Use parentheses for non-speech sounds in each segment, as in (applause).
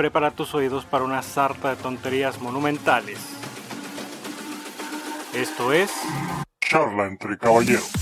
prepara tus oídos para una sarta de tonterías monumentales. Esto es... Charla entre caballeros.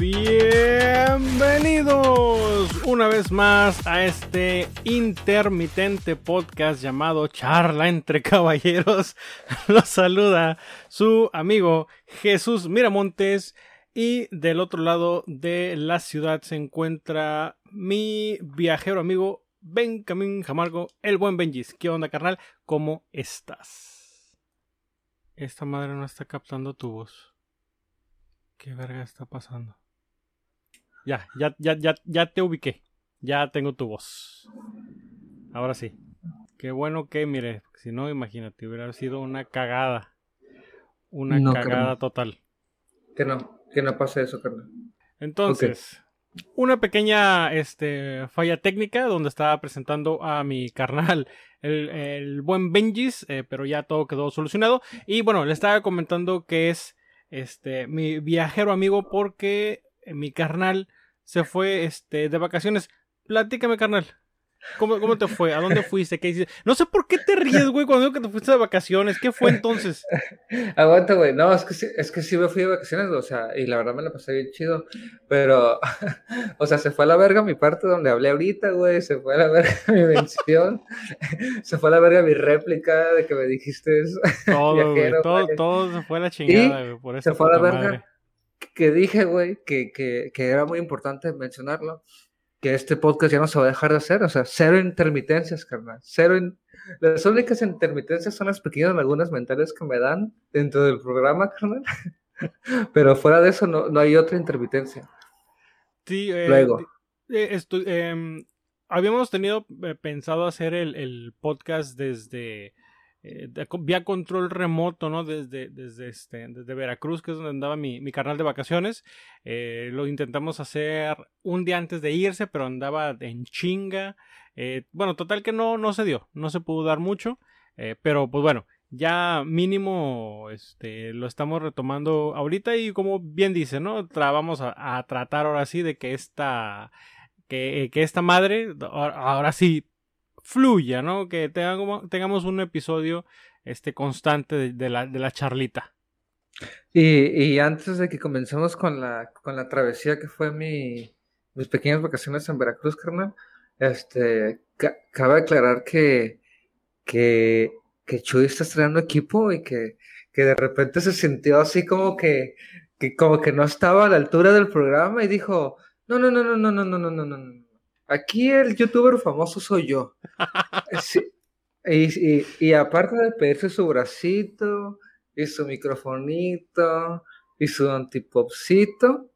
Bienvenidos una vez más a este intermitente podcast llamado Charla entre Caballeros. (laughs) Los saluda su amigo Jesús Miramontes y del otro lado de la ciudad se encuentra mi viajero amigo Benjamín Jamargo, el buen Benjis. ¿Qué onda, carnal? ¿Cómo estás? Esta madre no está captando tu voz. ¿Qué verga está pasando? Ya, ya, ya, ya, ya te ubiqué. Ya tengo tu voz. Ahora sí. Qué bueno que, mire, si no, imagínate, hubiera sido una cagada. Una No, cagada carnal. total. Que no, que no pase eso, carnal. Entonces, una pequeña este, falla técnica donde estaba presentando a mi carnal, (laughs) el, el buen Benjis, eh, pero ya todo quedó solucionado. Y bueno, le estaba comentando que es este mi viajero amigo porque mi carnal se fue este, de vacaciones. Platícame, carnal. ¿Cómo, ¿Cómo te fue? ¿A dónde fuiste? ¿Qué hiciste? No sé por qué te ríes, güey, cuando digo que te fuiste de vacaciones. ¿Qué fue entonces? (laughs) Aguanta, güey. No, es que sí, es que sí me fui de vacaciones, o sea, y la verdad me la pasé bien chido. Pero, (laughs) o sea, se fue a la verga mi parte donde hablé ahorita, güey. Se fue a la verga (laughs) mi mención. se fue a la verga mi réplica de que me dijiste eso. Todo, güey. Viajero, Todo, güey. todo se fue a la chingada, güey. Por eso se fue a la verga. Que dije, güey, que, que, que era muy importante mencionarlo. Que este podcast ya no se va a dejar de hacer. O sea, cero intermitencias, carnal. Cero. in- Las únicas intermitencias son las pequeñas lagunas mentales que me dan dentro del programa, carnal. (laughs) Pero fuera de eso, no, no hay otra intermitencia. Sí, eh, Luego. eh, em, habíamos tenido eh, pensado hacer el, el podcast desde eh, vía control remoto, ¿no? Desde, desde, este, desde Veracruz, que es donde andaba mi, mi carnal de vacaciones. Eh, lo intentamos hacer un día antes de irse, pero andaba en chinga. Eh, bueno, total que no, no se dio, no se pudo dar mucho. pero pues bueno, ya mínimo este, lo estamos retomando ahorita y como bien dice, ¿no? Tra- vamos a, tratar ahora sí de que esta, que, que esta madre ahora sí fluya, ¿no? Que tengamos, tengamos un episodio este, constante de, la, de la charlita. Y, y antes de que comencemos con la, con la travesía que fue mi, mis pequeñas vacaciones en Veracruz, carnal, este, ca- cabe aclarar que, que, que Chuy está estrenando equipo y que, que de repente se sintió así como que, que como que no estaba a la altura del programa y dijo, no, no, no, no, no, no, no, no, no, no. Aquí el youtuber famoso soy yo. (laughs) Sí, Y, y, y aparte de pedirse su bracito y su microfonito y su antipopcito,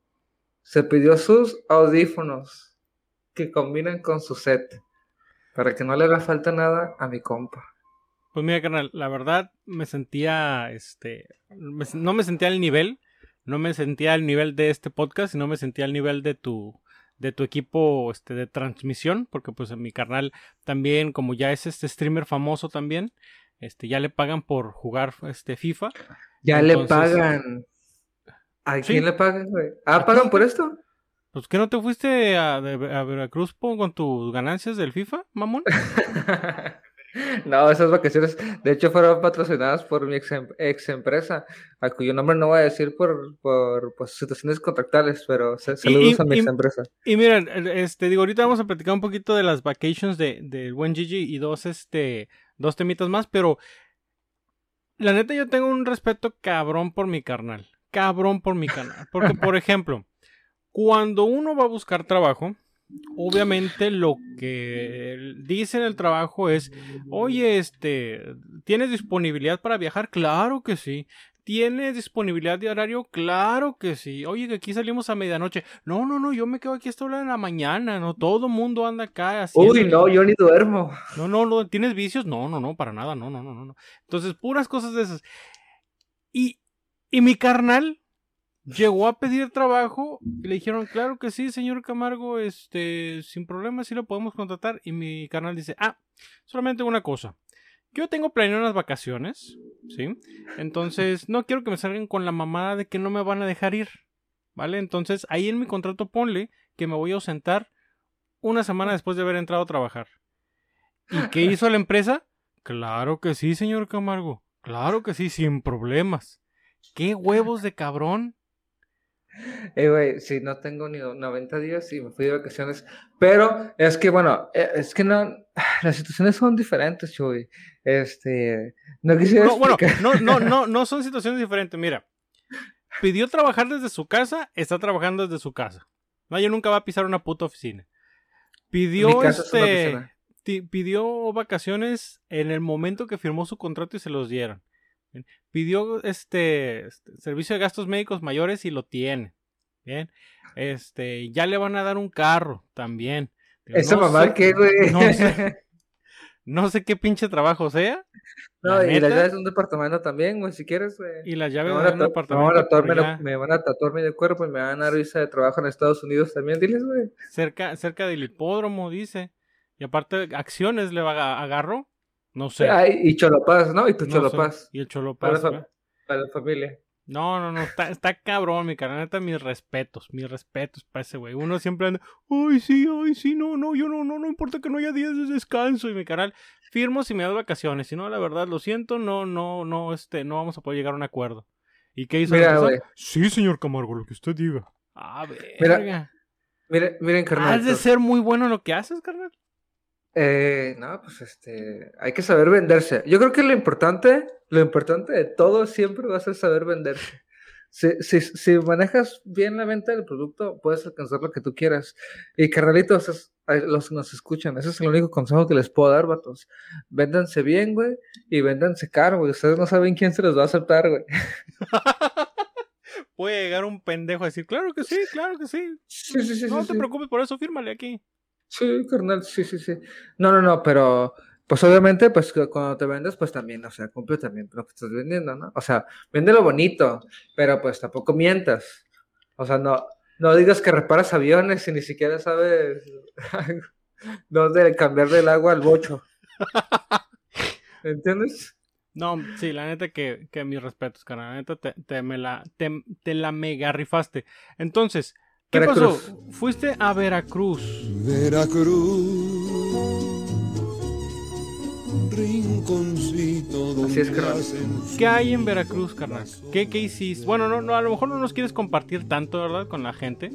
se pidió sus audífonos que combinan con su set para que no le haga falta nada a mi compa. Pues mira, carnal, la verdad me sentía, este, me- no me sentía al nivel, no me sentía al nivel de este podcast, sino me sentía al nivel de tu, de tu equipo, este, de transmisión, porque pues mi carnal también, como ya es este streamer famoso también, este, ya le pagan por jugar, este, FIFA. Ya le pagan. ¿A Sí. quién le pagan, güey? ¿Ah, ¿A pagan por esto? Pues que no te fuiste a, a Veracruz con tus ganancias del FIFA, mamón. (laughs) No, esas vacaciones, de hecho, fueron patrocinadas por mi ex, em- ex empresa, a cuyo nombre no voy a decir por, por, por situaciones contractuales, pero sa- saludos y- a mi ex empresa. Y miren, este, digo, ahorita vamos a platicar un poquito de las vacations de, del buen Gigi y dos, este, dos temitas más, pero la neta yo tengo un respeto cabrón por mi carnal. Cabrón por mi canal. Porque, por (laughs) ejemplo, cuando uno va a buscar trabajo, obviamente lo que dice en el trabajo es, oye, este, ¿tienes disponibilidad para viajar? Claro que sí. ¿Tienes disponibilidad de horario? Claro que sí. Oye, que aquí salimos a medianoche. No, no, no, yo me quedo aquí hasta hora de la mañana, ¿no? Todo mundo anda acá haciendo... Uy, no, yo ni duermo. No, no, no, ¿tienes vicios? No, no, no, para nada, no, no, no, no, no. Entonces, puras cosas de esas. Y, y mi carnal llegó a pedir trabajo y le dijeron, claro que sí, señor Camargo, este, sin problema, sí lo podemos contratar. Y mi carnal dice, ah, solamente una cosa. Yo tengo planeado unas vacaciones, ¿sí? Entonces, no quiero que me salgan con la mamada de que no me van a dejar ir. ¿vale? Entonces ahí en mi contrato ponle que me voy a ausentar una semana después de haber entrado a trabajar. ¿Y qué hizo la empresa? Claro que sí, señor Camargo. Claro que sí, sin problemas. ¿Qué huevos de cabrón? Eh, güey, sí, no tengo ni 90 días y me fui de vacaciones. Pero es que, bueno, eh, es que no, (sighs) las situaciones son diferentes, Chuy. Este, no quisiera. No, bueno, no, no, (laughs) no, no son situaciones diferentes. Mira, pidió trabajar desde su casa, está trabajando desde su casa. No, yo nunca va a pisar una puta oficina. Pidió este. Pidió vacaciones en el momento que firmó su contrato y se los dieron. Pidió este, este, servicio de gastos médicos mayores y lo tiene. Bien. Este, ya le van a dar un carro también. Esa mamá qué, güey. No sé, (laughs) no sé qué pinche trabajo sea. No, y las llaves de un departamento también, güey, si quieres, güey. Y las llaves de un departamento. Me van a tatuarme de cuerpo y me van a dar visa de trabajo en Estados Unidos también, diles, güey. Cerca, cerca del hipódromo, dice. Y aparte, acciones le va a agarro. No sé. y Cholopaz, ¿no? Y tu Cholopaz. Y el Cholopaz. Para, para, la familia. No, no, no, está, está cabrón, mi carnal, mis respetos, mis respetos para ese güey. Uno siempre anda, ay, sí, ay, sí, no, no, yo no, no, no importa que no haya días de descanso. Y mi canal, firmo si me da vacaciones. Si no, la verdad, lo siento, no, no, no, este, no vamos a poder llegar a un acuerdo. ¿Y qué hizo Mira. Sí, señor Camargo, lo que usted diga. A ver. Mira, miren, miren, carnal. Has de ser muy bueno en lo que haces, carnal. Eh, no, pues este, hay que saber venderse. Yo creo que lo importante, lo importante de todo siempre va a ser saber venderse. Si, si, si manejas bien la venta del producto, puedes alcanzar lo que tú quieras. Y carnalitos, los que nos escuchan, ese es el único consejo que les puedo dar, vatos. Véndanse bien, güey, y véndanse caro, güey. Ustedes no saben quién se los va a aceptar, güey. (laughs) Puede llegar un pendejo a decir, claro que sí, claro que sí. Sí, sí, sí. No te preocupes por eso, fírmale aquí. Sí, carnal, sí, sí, sí. No, no, no, pero pues obviamente, pues cuando te vendes, pues también, o sea, cumple también lo que estás vendiendo, ¿no? O sea, vende lo bonito, pero pues tampoco mientas. O sea, no, no digas que reparas aviones y ni siquiera sabes (laughs) dónde cambiar del agua al bocho. (laughs) ¿Entiendes? No, sí, la neta que, que mis respetos, carnal. La neta te, te, me la, te, te la mega rifaste. Entonces, ¿Qué pasó? Fuiste a Veracruz. Veracruz. Rinconcito Así es, carnal. ¿Qué hay en Veracruz, carnal? ¿Qué, ¿Qué, hiciste? Bueno, no, no, a lo mejor no nos quieres compartir tanto, ¿verdad? Con la gente.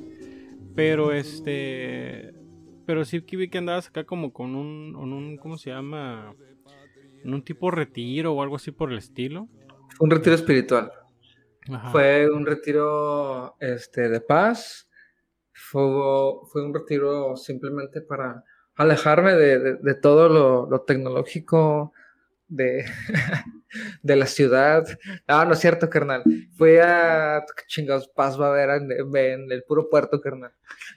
Pero este. Pero sí que vi que andabas acá como con un, un ¿cómo se llama? En un tipo retiro o algo así por el estilo. Un retiro espiritual. Fue un retiro este, de paz fue, fue un retiro simplemente para alejarme de, todo lo, tecnológico de, (laughs) de la ciudad. Ah, no es cierto, carnal. Fui a chingados paz va a ver en, el puro puerto, carnal.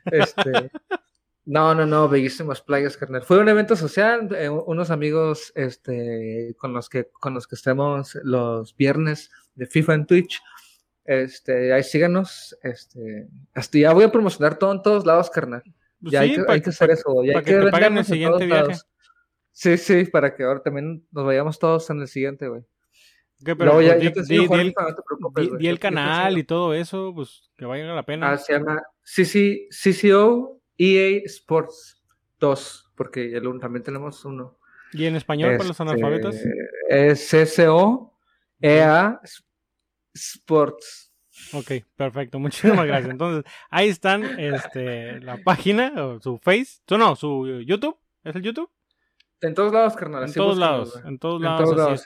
Este, (laughs) no, no, no, bellísimas playas, carnal. Fue un evento social, eh, unos amigos este, con los que con los que estemos los viernes de FIFA en Twitch este, ahí síganos. Este, hasta ya voy a promocionar todo en todos lados, carnal. Pues ya hay, que, hacer eso. Ya para que, te paguen el siguiente viaje. Sí, sí, para que ahora también nos vayamos todos en el siguiente, güey. pero ya, di, el, canal y todo eso, pues que valga la pena. Ah, se llama CC, CCO EA Sports 2, porque también tenemos uno. ¿Y en español para los este, analfabetos? Es CCO EA Sports. Ok, perfecto, (laughs) muchísimas gracias. Entonces, ahí están este, la página, o su Face, no, su YouTube, ¿es el YouTube? En todos lados, carnal. En todos lados, en todos lados,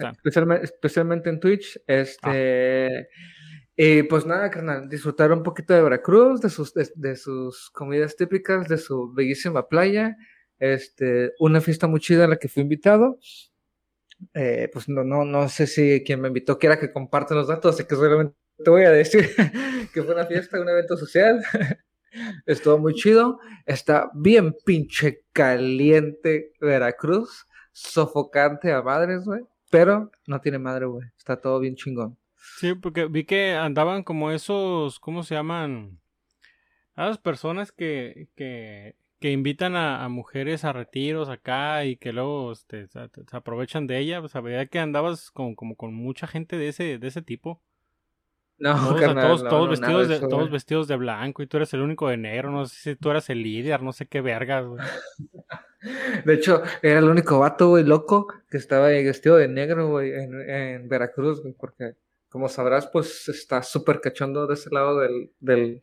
Especialmente, en Twitch. Este. Y pues nada, carnal, disfrutar un poquito de Veracruz, de sus, de, sus comidas típicas, de su bellísima playa. Este, una fiesta muy chida en la que fui invitado. Eh, pues no, no, no sé si quien me invitó quiera que comparte los datos, así que solamente te voy a decir (laughs) que fue una fiesta, un evento social. (laughs) Estuvo muy chido. Está bien pinche caliente Veracruz. Sofocante a madres, güey. Pero no tiene madre, güey. Está todo bien chingón. Sí, porque vi que andaban como esos, ¿cómo se llaman? A las personas que, que que invitan a, mujeres a retiros acá y que luego este, se, aprovechan de ella, pues sabía que andabas con, como con mucha gente de ese, de ese tipo. No, Todos, carnal, todos, no, todos no, vestidos de, eso, todos vestidos de blanco y tú eres el único de negro, no sé si tú eras el líder, no sé qué vergas, güey. (laughs) De hecho, era el único vato, güey, loco que estaba vestido de negro, güey, en, en Veracruz, güey, porque, como sabrás, pues está súper cachondo de ese lado del, del,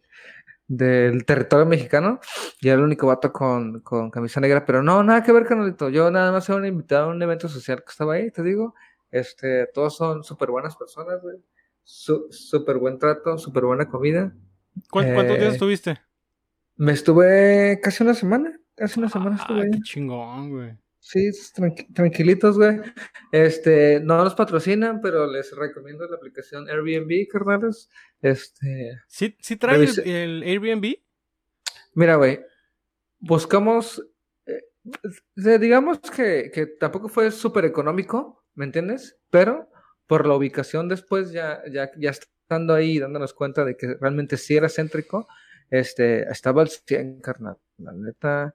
del territorio mexicano, y era el único vato con, con camisa negra, pero no, nada que ver, canalito. Yo nada más era un invitado a un evento social que estaba ahí, te digo. Este, todos son súper buenas personas, güey. Súper buen trato, súper buena comida. ¿Cuántos, días Eh, estuviste? Me estuve casi una semana, casi una semana estuve Ah, ahí. qué chingón, güey. Sí, tranqui- tranquilitos, güey. Este, no los patrocinan, pero les recomiendo la aplicación Airbnb, carnales. Este, ¿Sí, sí trae el, Airbnb? mira, güey, buscamos, eh, digamos que, que tampoco fue súper económico, ¿me entiendes? Pero por la ubicación después, ya, ya, ya estando ahí dándonos cuenta de que realmente sí era céntrico, este, estaba al 100, carnal. La neta,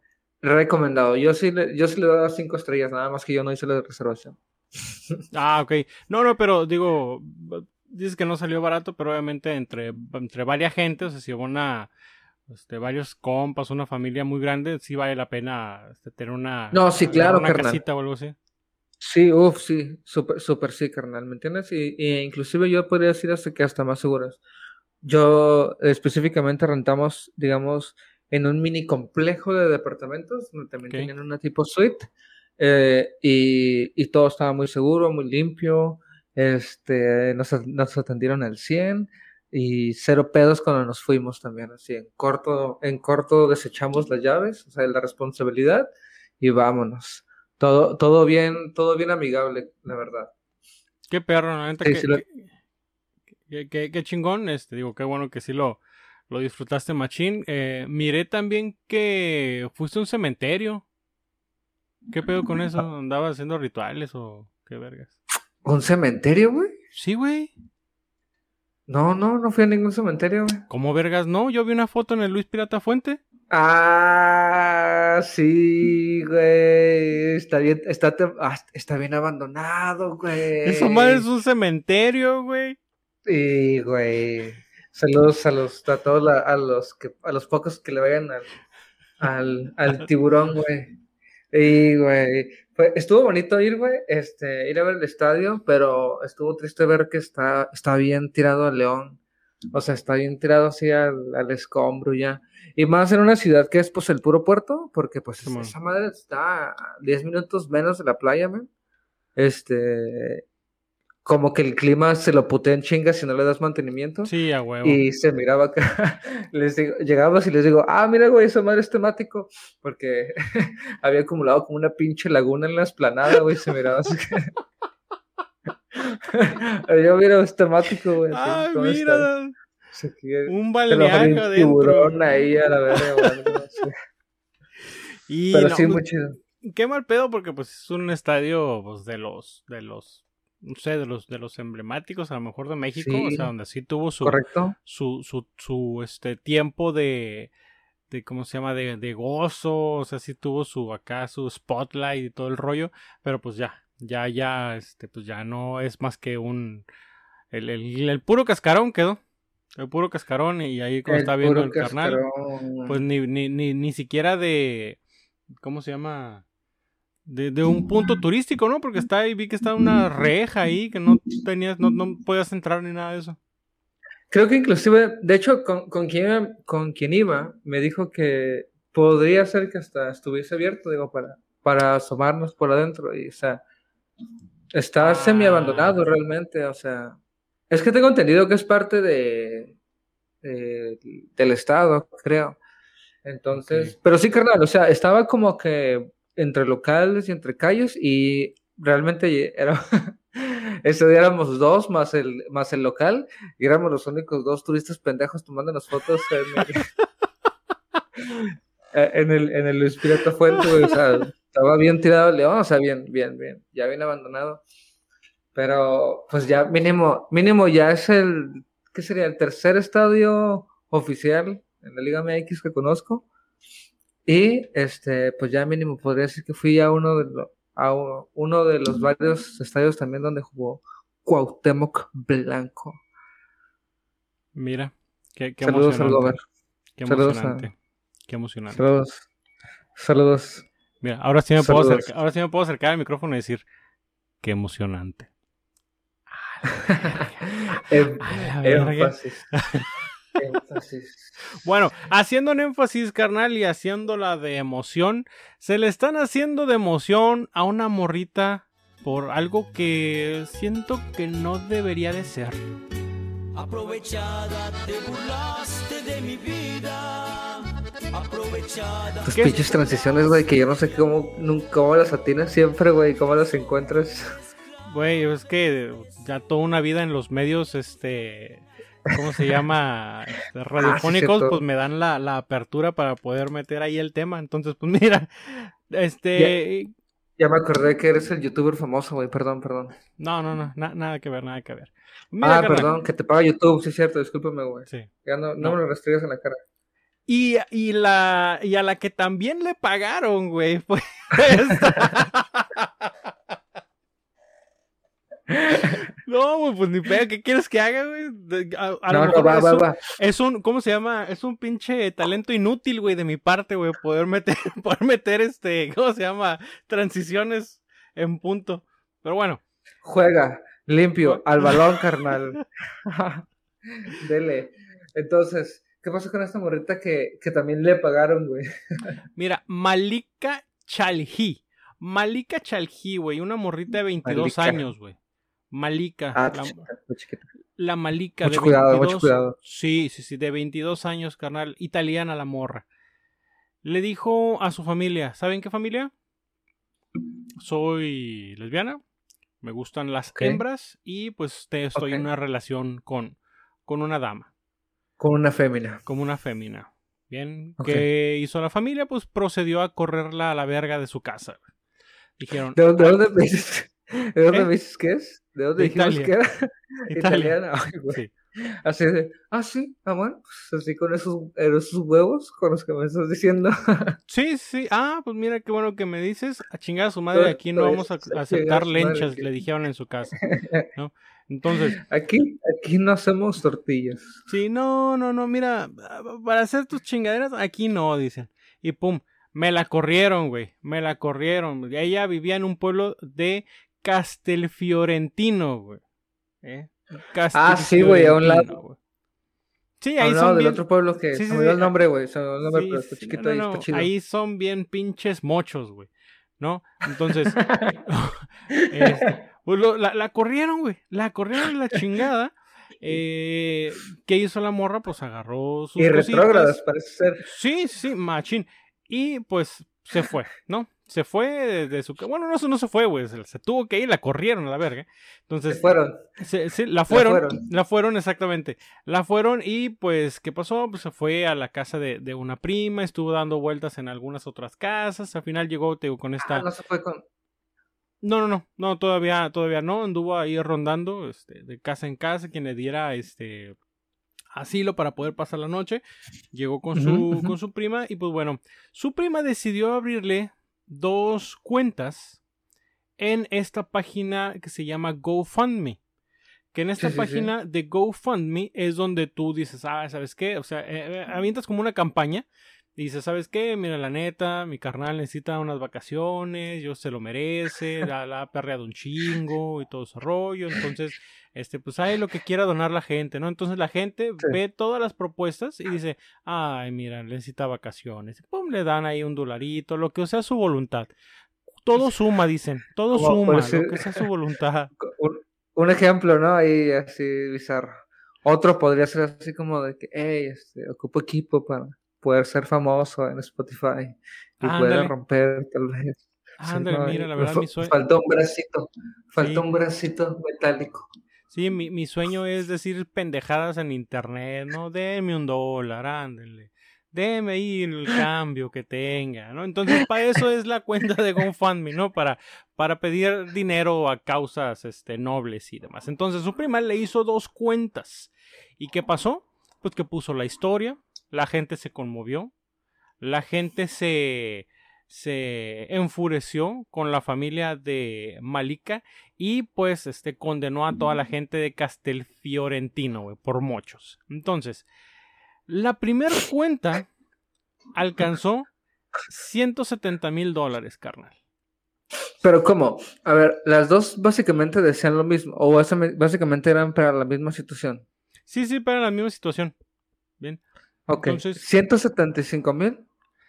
recomendado. Yo sí le, yo sí le cinco estrellas, nada más que yo no hice la reservación. (laughs) Ah, ok. No, no, pero digo, dices que no salió barato, pero obviamente entre, entre varias gente, o sea, si hubo una, este, varios compas, una familia muy grande, sí vale la pena este, tener una, No, sí, claro, una carnal. casita o algo así. Sí, uff, sí, súper, súper sí, carnal, ¿me entiendes? Y, y inclusive yo podría decir hasta que hasta más seguras. Yo específicamente rentamos, digamos, en un mini complejo de departamentos, donde también tenían una tipo suite, eh, y, y todo estaba muy seguro, muy limpio, este, nos, at- nos atendieron al 100 y cero pedos cuando nos fuimos también, así, en corto, en corto desechamos las llaves, o sea, la responsabilidad, y vámonos. Todo, todo bien, todo bien amigable, la verdad. Qué perro, la neta, Sí, que, sí lo- que- que- qué chingón, este, digo, qué bueno que sí lo, lo disfrutaste, machín. Eh, miré también que fuiste a un cementerio. ¿Qué pedo con eso? ¿Andabas haciendo rituales o qué vergas? ¿Un cementerio, güey? Sí, güey. No, no, no fui a ningún cementerio, güey. ¿Cómo vergas? No, yo vi una foto en el Luis Pirata Fuente. Ah, sí, güey. Está bien, está, ah, está bien abandonado, güey. Esa madre es un cementerio, güey. Sí, güey. Saludos a los, a todos la- a los que, a los pocos que le vayan al, al, al (laughs) tiburón, güey. Y, güey. Fue- estuvo bonito ir, güey, este, ir a ver el estadio, pero estuvo triste ver que está, está bien tirado al León. O sea, está bien tirado así al, al escombro ya. Y más en una ciudad que es pues el puro puerto, porque pues esa madre está a 10 minutos menos de la playa, man. Este, como que el clima se lo putea en chinga si no le das mantenimiento. Sí, a huevo. Y se miraba acá, (laughs) les digo, llegamos y les digo, ah, mira, güey, esa madre es temático, porque (laughs) había acumulado como una pinche laguna en la esplanada, güey, se miraba así. (laughs) Yo mira, es temático, güey. Ah, mira. Un balneario un adentro. tiburón ahí a la verga, güey. Y Pero no, sí, pues, muy chido. qué mal pedo porque pues es un estadio pues, de los de los no sé, de los de los emblemáticos a lo mejor de México, o Sí. sea, donde sí tuvo su ¿Correcto? su su su este tiempo de de cómo se llama de, de gozo, o sea, sí tuvo su acá su spotlight y todo el rollo, pero pues ya, ya ya este pues ya no es más que un el, el, el puro cascarón quedó. El puro cascarón y ahí como El está viendo el carnal cascarón. pues ni, ni, ni, ni siquiera de, ¿cómo se llama? De, de un punto turístico, ¿no? Porque está ahí, vi que está una reja ahí, que no tenías, no, no podías entrar ni nada de eso. Creo que inclusive, de hecho, con, con quien, con quien iba, me dijo que podría ser que hasta estuviese abierto, digo, para, para asomarnos por adentro. Y, o sea, está Ah. semi abandonado realmente, o sea. Es que tengo entendido que es parte de, de- del estado, creo. Entonces, pero sí, carnal, o sea, estaba como que entre locales y entre calles y realmente era, (laughs) ese día éramos dos más el, más el local y éramos los únicos dos turistas pendejos tomándonos fotos en el, (laughs) eh, en el, en el Luis Pirata Fuente, güey, o sea, estaba bien tirado el león, o sea, bien, bien, bien, ya bien abandonado. Pero, pues ya mínimo, mínimo ya es el, ¿qué sería? El tercer estadio oficial en la Liga MX que conozco. Y, este, pues ya mínimo podría decir que fui a uno de, lo- a u- uno de los varios estadios también donde jugó Cuauhtémoc Blanco. Mira, qué, qué Saludos al emocionante. Qué Saludos a- emocionante. Qué emocionante. Saludos. Saludos. Mira, ahora sí me puedo acercar, ahora sí me puedo acercar al micrófono y decir qué emocionante. Em- (laughs) A la verga. (laughs) énfasis. Bueno, haciendo un énfasis carnal y haciéndola de emoción, se le están haciendo de emoción a una morrita por algo que siento que no debería de ser. Aprovechada, te burlaste de mi vida. Aprovechada. Tus ¿Qué? pinches transiciones, güey, que yo no sé cómo, nunca, cómo las atinas siempre, güey, cómo las encuentras. Güey, es que ya toda una vida en los medios, este, ¿cómo se llama? Este, (laughs) Radiofónicos, cierto. pues me dan la, la apertura para poder meter ahí el tema. Entonces, pues (laughs) mira, este, Ya me acordé que eres el youtuber famoso, güey, perdón, perdón. no, no, no, na- nada que ver, nada que ver. Mira, ah, carnal, perdón, que te paga YouTube, sí es cierto, discúlpame, güey. Sí. Ya no, no, No. me lo restringas en la cara. Y, y, la, y a la que también le pagaron, güey, (laughs) esta. No, güey, pues ni pedo, ¿qué quieres que haga, güey? A, lo No, no, va, es, va, un, va. es un, ¿cómo se llama? Es un pinche talento inútil, güey, de mi parte, güey, poder meter, (laughs) poder meter este, ¿cómo se llama? Transiciones en punto. Pero bueno, Juega, limpio, al balón, (laughs) carnal. (laughs) Dele. Entonces, ¿qué pasó con esta morrita que, que también le pagaron, güey? mira, Malika Chalhi. Malika Chalhi, güey, una morrita de 22 Malika. años, güey. Malika. Ah, la- chiquita, muy chiquita. La Malika Mucho de cuidado, 22, mucho cuidado. Sí, sí, sí, de 22 años, carnal, italiana la morra. Le dijo a su familia, ¿saben qué familia? Soy lesbiana, me gustan las hembras y pues te estoy en una relación con, con una dama, Con una fémina. como una fémina. Bien. ¿qué hizo la familia? Pues procedió a correrla a la verga de su casa. Dijeron, ¿De dónde, de dónde ¿Eh? me dices que es? ¿De dónde De dijimos Italia. que era? (laughs) Italia. Italiana. (laughs) Sí. Así de, ah, sí, ah, bueno, pues así con esos, esos huevos con los que me estás diciendo. (laughs) Sí, sí. Ah, pues mira qué bueno que me dices. A chingar a su madre, aquí no vamos a, aceptar madre, lenchas, le dijeron en su casa. ¿no? Entonces, Aquí, aquí no hacemos tortillas. sí, no, no, no, mira, para hacer tus chingaderas, aquí no, dicen. Y pum, me la corrieron, güey, me la corrieron. Ella vivía en un pueblo de Castelfiorentino, güey. ¿eh? Ah, sí, güey, a un lado. Sí, ahí lado son del bien... otro pueblo que Sí, se me sí, el nombre, güey. Se me olvidó el nombre, pero está chiquito no, ahí, no, está chido. Ahí son bien pinches mochos, güey. ¿No? Entonces, (laughs) este, pues lo- la, la corrieron, güey. La corrieron la chingada. (laughs) Eh, ¿Qué hizo la morra? Pues agarró sus Y retrógradas, parece ser. Sí, sí, machín. Y pues se fue, ¿no? Se fue de, su... ca- Bueno, no, se- no se fue, güey. Se, se tuvo que ir, la corrieron a la verga. Se Entonces, fueron. se- se- la fueron, la fueron. fueron. exactamente. La fueron y pues, ¿qué pasó? Pues se fue a la casa de, de una prima, estuvo dando vueltas en algunas otras casas, al final llegó, te digo, con esta... Ah, no se fue con. No, no, no, no, todavía, todavía no, anduvo ahí rondando, este, de casa en casa, quien le diera, este, asilo para poder pasar la noche, llegó con su, con su prima y pues bueno, su prima decidió abrirle dos cuentas en esta página que se llama GoFundMe. Que en esta Sí, sí, sí. página de GoFundMe es donde tú dices, ah, ¿sabes qué? O sea, eh, eh, avientas como una campaña y dices, ¿sabes qué? Mira, la neta, mi carnal necesita unas vacaciones, yo se lo merece, la, la ha perreado un chingo y todo ese rollo. Entonces, este, pues hay lo que quiera donar la gente, ¿no? Entonces la gente Sí. ve todas las propuestas y dice, ay, mira, necesita vacaciones. Pum, le dan ahí un dolarito, lo que sea su voluntad. Todo suma, dicen, todo Como suma, decir- lo que sea su voluntad. (laughs) Un, un ejemplo, ¿no? Ahí así bizarro. Otro podría ser así como de que, hey, este, ocupo equipo para poder ser famoso en Spotify y Ándale. poder romper tal vez. Sí, Ándale, no, mira, la verdad, mi sueño. Faltó un bracito, faltó Sí. un bracito metálico. Sí, mi, mi sueño es decir pendejadas en internet, ¿no? Deme un dólar, ándele. Deme ahí el cambio que tenga, ¿no? Entonces, para eso es la cuenta de GoFundMe, ¿no? Para, para pedir dinero a causas este, nobles y demás. Entonces, su prima le hizo dos cuentas. ¿Y qué pasó? Pues que puso la historia, la gente se conmovió, la gente se, se enfureció con la familia de Malika y pues este condenó a toda la gente de Castelfiorentino, güey, por muchos. Entonces, la primera cuenta alcanzó 170 mil dólares, carnal. Pero ¿cómo? A ver, las dos básicamente decían lo mismo, o básicamente eran para la misma situación. Sí, sí, en la misma situación. Bien. Ok. Entonces- 175 mil.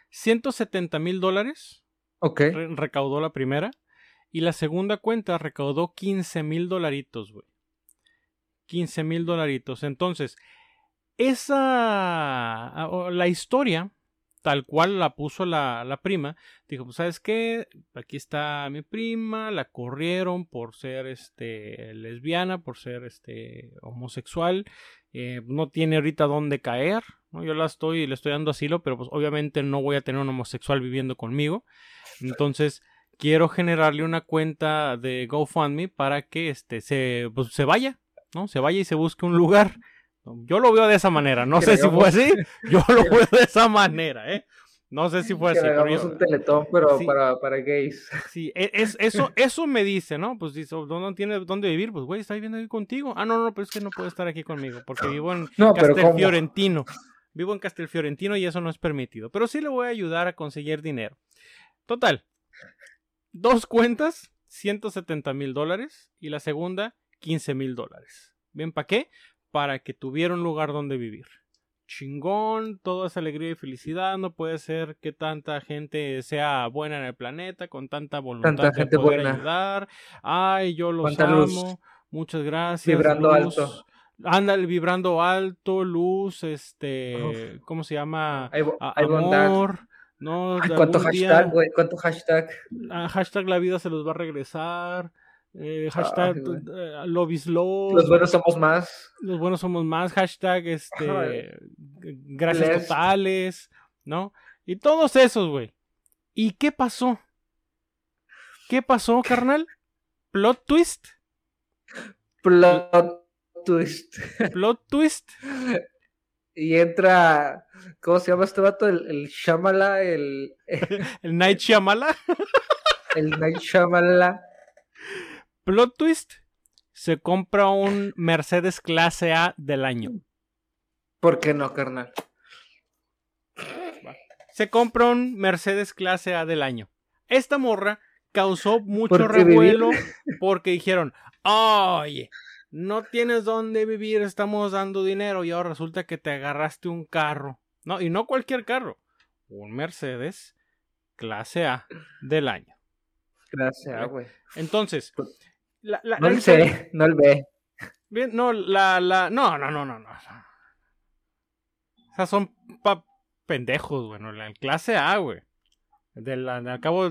170 mil dólares Ok. re- recaudó la primera. Y la segunda cuenta recaudó 15 mil dolaritos, güey. 15 mil dolaritos. Entonces, esa. ah, La historia, tal cual la puso la, la prima, dijo: Pues, ¿sabes qué? Aquí está mi prima, la corrieron por ser este lesbiana, por ser este homosexual. Eh, no tiene ahorita dónde caer. ¿no? Yo la estoy, le estoy dando asilo, pero pues obviamente no voy a tener un homosexual viviendo conmigo. Entonces, quiero generarle una cuenta de GoFundMe para que este se, pues, se vaya, ¿no? Se vaya y se busque un lugar. Yo lo veo de esa manera. No (laughs) sé si fue así. Yo lo (laughs) veo de esa manera, ¿eh? No sé si fue Que así. pero un teletón, pero Sí. para, para gays. Sí, e- es, eso, (laughs) eso me dice, ¿no? Pues dice, ¿dónde no tiene dónde vivir? Pues, güey, está viviendo aquí contigo. Ah, no, no, pero es que no puede estar aquí conmigo porque vivo en No. Castelfiorentino. Vivo en Castelfiorentino y eso no es permitido. Pero sí le voy a ayudar a conseguir dinero. Total. Dos cuentas, 170 mil dólares. Y la segunda, 15 mil dólares. ¿Bien para qué? Para que tuviera un lugar donde vivir. Chingón, toda esa alegría y felicidad. No puede ser que tanta gente sea buena en el planeta, con tanta voluntad Tanta de gente poder buena. ayudar. Ay, yo los Cuánta luz. amo. Muchas gracias. Vibrando luz. alto. Ándale, vibrando alto, luz, este, ¿cómo se llama? Hay, bo- A- hay bondad. amor, ¿no? Ay, ¿Cuánto día, hashtag, güey? ¿Cuánto hashtag? hashtag la vida se los va a regresar. Eh, hashtag eh, is love. Los buenos somos más. los buenos somos más. Hashtag este, g- gracias totales, ¿no? Y todos esos, güey. ¿Y qué pasó? ¿Qué pasó, carnal? Plot twist. Plot twist. Plot twist. (laughs) Y entra, ¿cómo se llama este vato? El, el Shamala, el, (laughs) El Night Shyamala. (laughs) el Night Shamala. Plot twist. Se compra un Mercedes clase A del año. ¿Por qué no, carnal? Se compra un Mercedes clase A del año. Esta morra causó mucho ¿Por qué revuelo porque dijeron, oye, no tienes dónde vivir, estamos dando dinero y ahora resulta que te agarraste un carro. No, y no cualquier carro, un Mercedes clase A del año. Gracias, güey. Entonces, la, la- No el sé, no el ve. Bien, no, la, la, no, no, no, no, no. Esas son pa pendejos, bueno, la clase A, güey. De la, de- al cabo,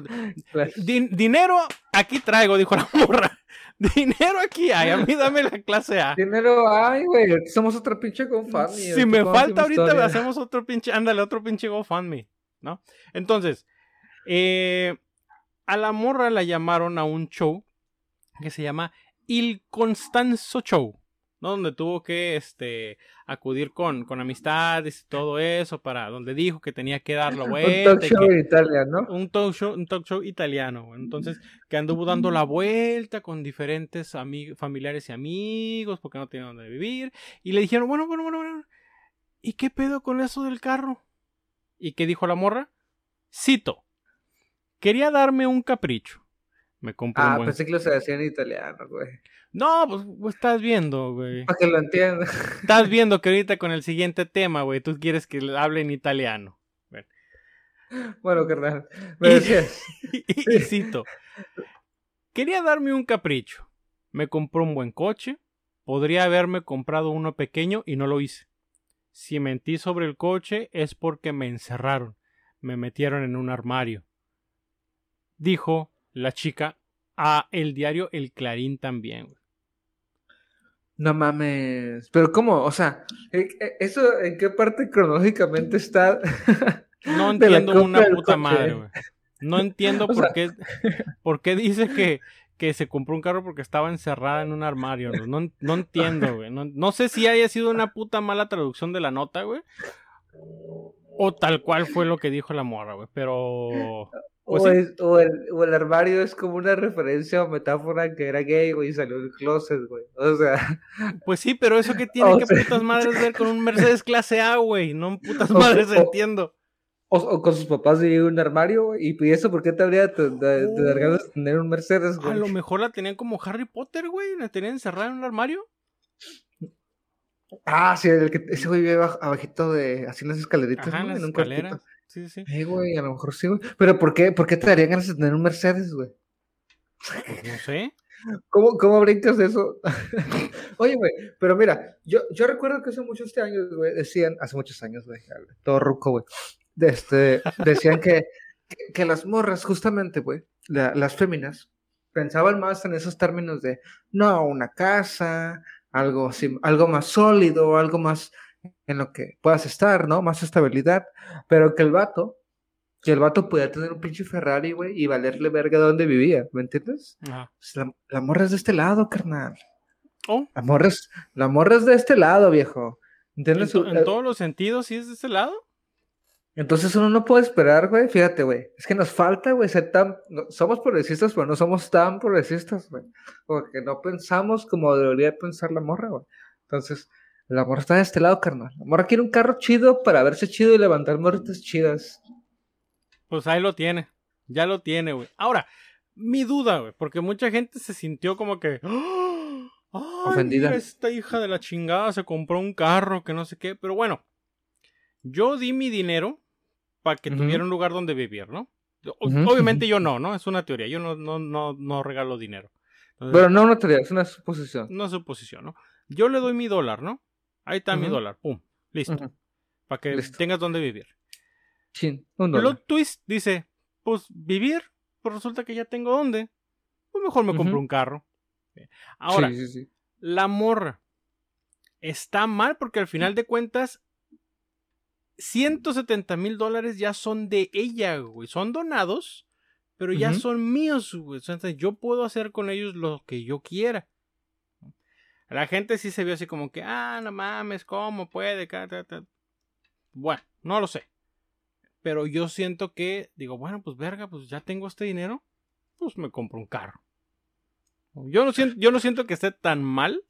din- dinero aquí traigo, dijo la morra. (laughs) Dinero aquí hay, a mí dame la clase A. Dinero, ay, güey, somos otra pinche GoFundMe. Si me falta ahorita, historia. hacemos otro pinche, ándale, otro pinche GoFundMe, ¿no? Entonces, eh, a la morra la llamaron a un show que se llama Il Constanzo Show, ¿no? Donde tuvo que, este, acudir con, con amistades y todo eso, para donde dijo que tenía que dar la Un vuelta. talk y show que- en Italia, ¿no? un talk show, un talk show italiano, entonces que anduvo dando la vuelta con diferentes ami- familiares y amigos porque no tenía dónde vivir y le dijeron, bueno, bueno, bueno, bueno, ¿y qué pedo con eso del carro? ¿Y qué dijo la morra? Cito, quería darme un capricho. Me compré un Ah, buen... pensé que lo se decía en italiano, güey. No, pues, estás viendo, güey. Para que lo entiendan. Estás viendo que ahorita con el siguiente tema, güey, tú quieres que le hable en italiano. Bueno, carnal. Me Y- decías. (laughs) y cito, quería darme un capricho. Me compró un buen coche. Podría haberme comprado uno pequeño y no lo hice. Si mentí sobre el coche es porque me encerraron. Me metieron en un armario. Dijo la chica a el diario El Clarín también. güey. No mames. Pero ¿cómo? O sea, ¿e- e- ¿eso en qué parte cronológicamente está? No (laughs) entiendo una puta madre, güey. No entiendo (laughs) O por sea- qué por qué dice que, que se compró un carro porque estaba encerrada en un armario. No, no entiendo, güey. No, no sé si haya sido una puta mala traducción de la nota, güey. O tal cual fue lo que dijo la morra, güey. Pero. Pues o, sí. es- o el, o el armario es como una referencia o metáfora que era gay, güey, y salió del closet, güey. O sea, (laughs) Pues sí, pero eso que tiene que sea- putas madres ver con un Mercedes clase A, güey. No putas (laughs) madres o- entiendo. o, con sus papás de un armario, güey. Y, y eso, ¿por qué te habría de, de- de dar ganas de tener un Mercedes, A güey? lo mejor la tenían como Harry Potter, güey. La tenían encerrada en un armario. Ah, sí, el que, ese güey vive abaj- abajito de, así en las escaleritas, Ajá, en ¿no? las En un escaleras. cuartito. Sí, sí. Eh, güey, a lo mejor sí, güey. Pero ¿por qué, por qué te darían ganas de tener un Mercedes, güey? Pues no sé. (laughs) ¿Cómo, cómo brincas de eso? (laughs) Oye, güey, pero mira, yo, yo recuerdo que hace muchos años, güey, decían, hace muchos años, güey, todo ruco, güey, de este, decían que, que, que las morras, justamente, güey, la- las féminas, pensaban más en esos términos de, no, una casa, algo así, algo más sólido, algo más en lo que puedas estar, ¿no? Más estabilidad, pero que el vato, que el vato podía tener un pinche Ferrari, güey, y valerle verga de donde vivía, ¿me entiendes? Ajá. Pues la, la morra es de este lado, carnal. Oh, La morra es, la morra es de este lado, viejo. en, ¿Entiendes? to- en Eh, todos los sentidos, sí es de ese lado. Entonces uno no puede esperar, güey. Fíjate, güey. Es que nos falta, güey, ser tan... no- somos progresistas, pero no somos tan progresistas, güey. Porque no pensamos como debería pensar la morra, güey. Entonces, la morra está de este lado, carnal. La morra quiere un carro chido para verse chido y levantar morritas chidas. Pues ahí lo tiene. Ya lo tiene, güey. Ahora, mi duda, güey. Porque mucha gente se sintió como que. ¡Ah! ¡Ay, Ofendida. mira, esta hija de la chingada se compró un carro que no sé qué. Pero bueno, yo di mi dinero para que tuviera un lugar donde vivir, ¿no? O- Obviamente yo no, ¿no? Es una teoría. Yo no, no, no, no regalo dinero. Entonces, Pero no una teoría, es una suposición. es suposición, ¿no? Yo le doy mi dólar, ¿no? Ahí está mi dólar. Pum. Listo. Para que Listo. tengas donde vivir. Chin, un dólar. Plot twist dice, pues vivir, pues resulta que ya tengo dónde. Pues mejor me compro un carro. Ahora, Sí, sí, sí. la morra está mal porque al final de cuentas 170 mil dólares ya son de ella, güey. Son donados, pero ya son míos, güey. O sea, yo puedo hacer con ellos lo que yo quiera. La gente sí se vio así como que, ah, no mames, ¿cómo puede? Ca- ta- ta". Bueno, no lo sé. Pero yo siento que, digo, bueno, pues verga, pues ya tengo este dinero, pues me compro un carro. Yo no siento, yo no siento que esté tan mal,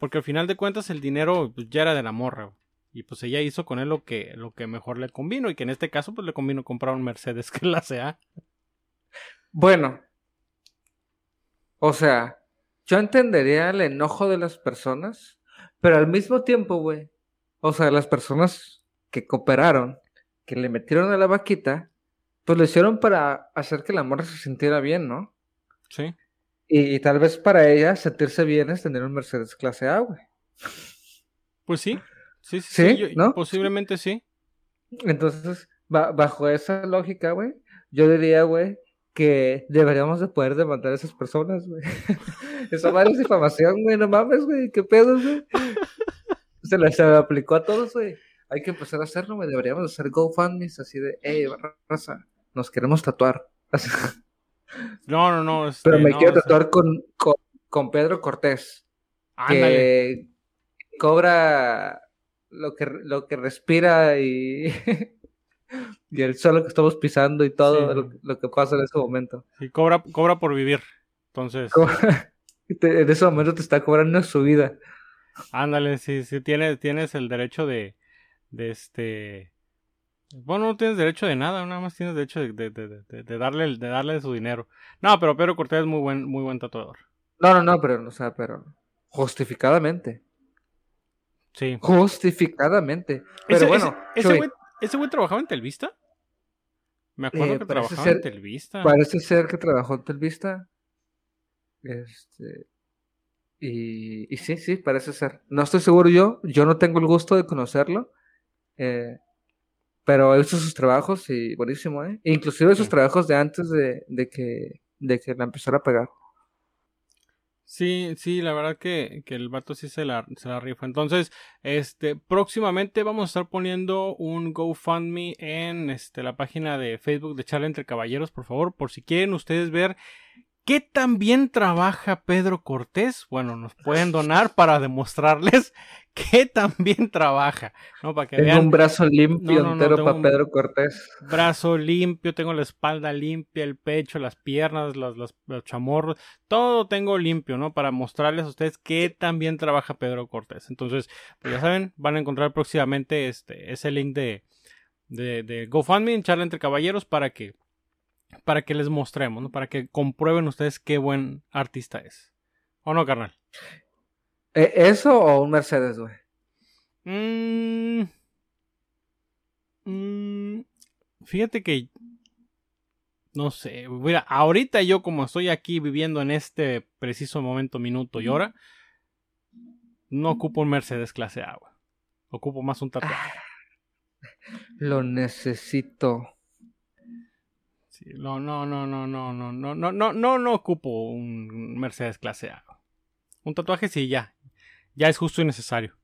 porque al final de cuentas el dinero pues, ya era de la morra. Y pues ella hizo con él lo que, lo que mejor le convino, y que en este caso pues le convino comprar un Mercedes que la sea. Bueno, o sea, yo entendería el enojo de las personas, pero al mismo tiempo, güey, o sea, las personas que cooperaron, que le metieron a la vaquita, pues lo hicieron para hacer que la morra se sintiera bien, ¿no? Sí. Y, y tal vez para ella sentirse bien es tener un Mercedes clase A, güey. Pues sí. Sí, sí, Sí, sí, yo- ¿no? Posiblemente sí. Entonces, ba- bajo esa lógica, güey, yo diría, güey, que deberíamos de poder demandar a esas personas, güey. (laughs) Esa madre es difamación, güey, no mames, güey, qué pedo, güey. Se la, se aplicó a todos, güey. Hay que empezar a hacerlo, güey. Deberíamos hacer GoFundMes así de, hey, raza, nos queremos tatuar. (laughs) No, no, no. este, Pero me no, quiero o sea, tatuar con, con, con Pedro Cortés, ándale. que cobra lo que, lo que respira y, (laughs) y el suelo que estamos pisando y todo Sí. lo, lo que pasa en ese momento. Sí, cobra, cobra por vivir. Entonces, (laughs) te- en ese momento te está cobrando su vida. ándale, sí, sí, tienes, tienes el derecho de, de este... Bueno, no tienes derecho de nada, nada más tienes derecho de, de, de, de- de darle, de darle su dinero. No, pero Pedro Cortés es muy buen, muy buen tatuador. No, no, no, pero, o sea, pero justificadamente. Sí. Justificadamente. Pero ese, bueno, ese- güey, ese güey trabajaba en Telvista. Me acuerdo Eh, que parece trabajaba en Telvista. parece ser que trabajó en Telvista. Este. Y, y sí, sí, parece ser. No estoy seguro yo, yo no tengo el gusto de conocerlo. eh, pero he visto sus trabajos y buenísimo, ¿eh? Inclusive sus Sí. trabajos de antes de, de que, de que la empezara a pegar. Sí, sí, la verdad que, que el vato sí se la, se la rifa. Entonces, este, próximamente vamos a estar poniendo un GoFundMe en este, la página de Facebook de Charla entre Caballeros, por favor, por si quieren ustedes ver ¿Qué tan bien trabaja Pedro Cortés? Bueno, nos pueden donar para demostrarles (laughs) qué tan bien trabaja, ¿no? Para que Tengo vean. un brazo limpio No, no, no, entero para Pedro Cortés. brazo limpio, tengo la espalda limpia, el pecho, las piernas, los, los- los chamorros, todo tengo limpio, ¿no? Para mostrarles a ustedes qué tan bien trabaja Pedro Cortés. Entonces, pues ya saben, van a encontrar próximamente este, ese link de, de, de GoFundMe en Charla entre Caballeros para que, para que les mostremos, ¿no? Para que comprueben ustedes qué buen artista es. ¿O no, carnal? ¿E- ¿Eso o un Mercedes, güey? Mm, mm, fíjate que no sé, mira, ahorita yo como estoy aquí viviendo en este preciso momento, minuto y hora, no ocupo un Mercedes clase A, güey. Ocupo más un tatuaje. Lo necesito. Sí, no, no, no, no, no, no, no, no, no, no, no ocupo un Mercedes clase A. Un tatuaje sí, ya. Ya es justo y necesario.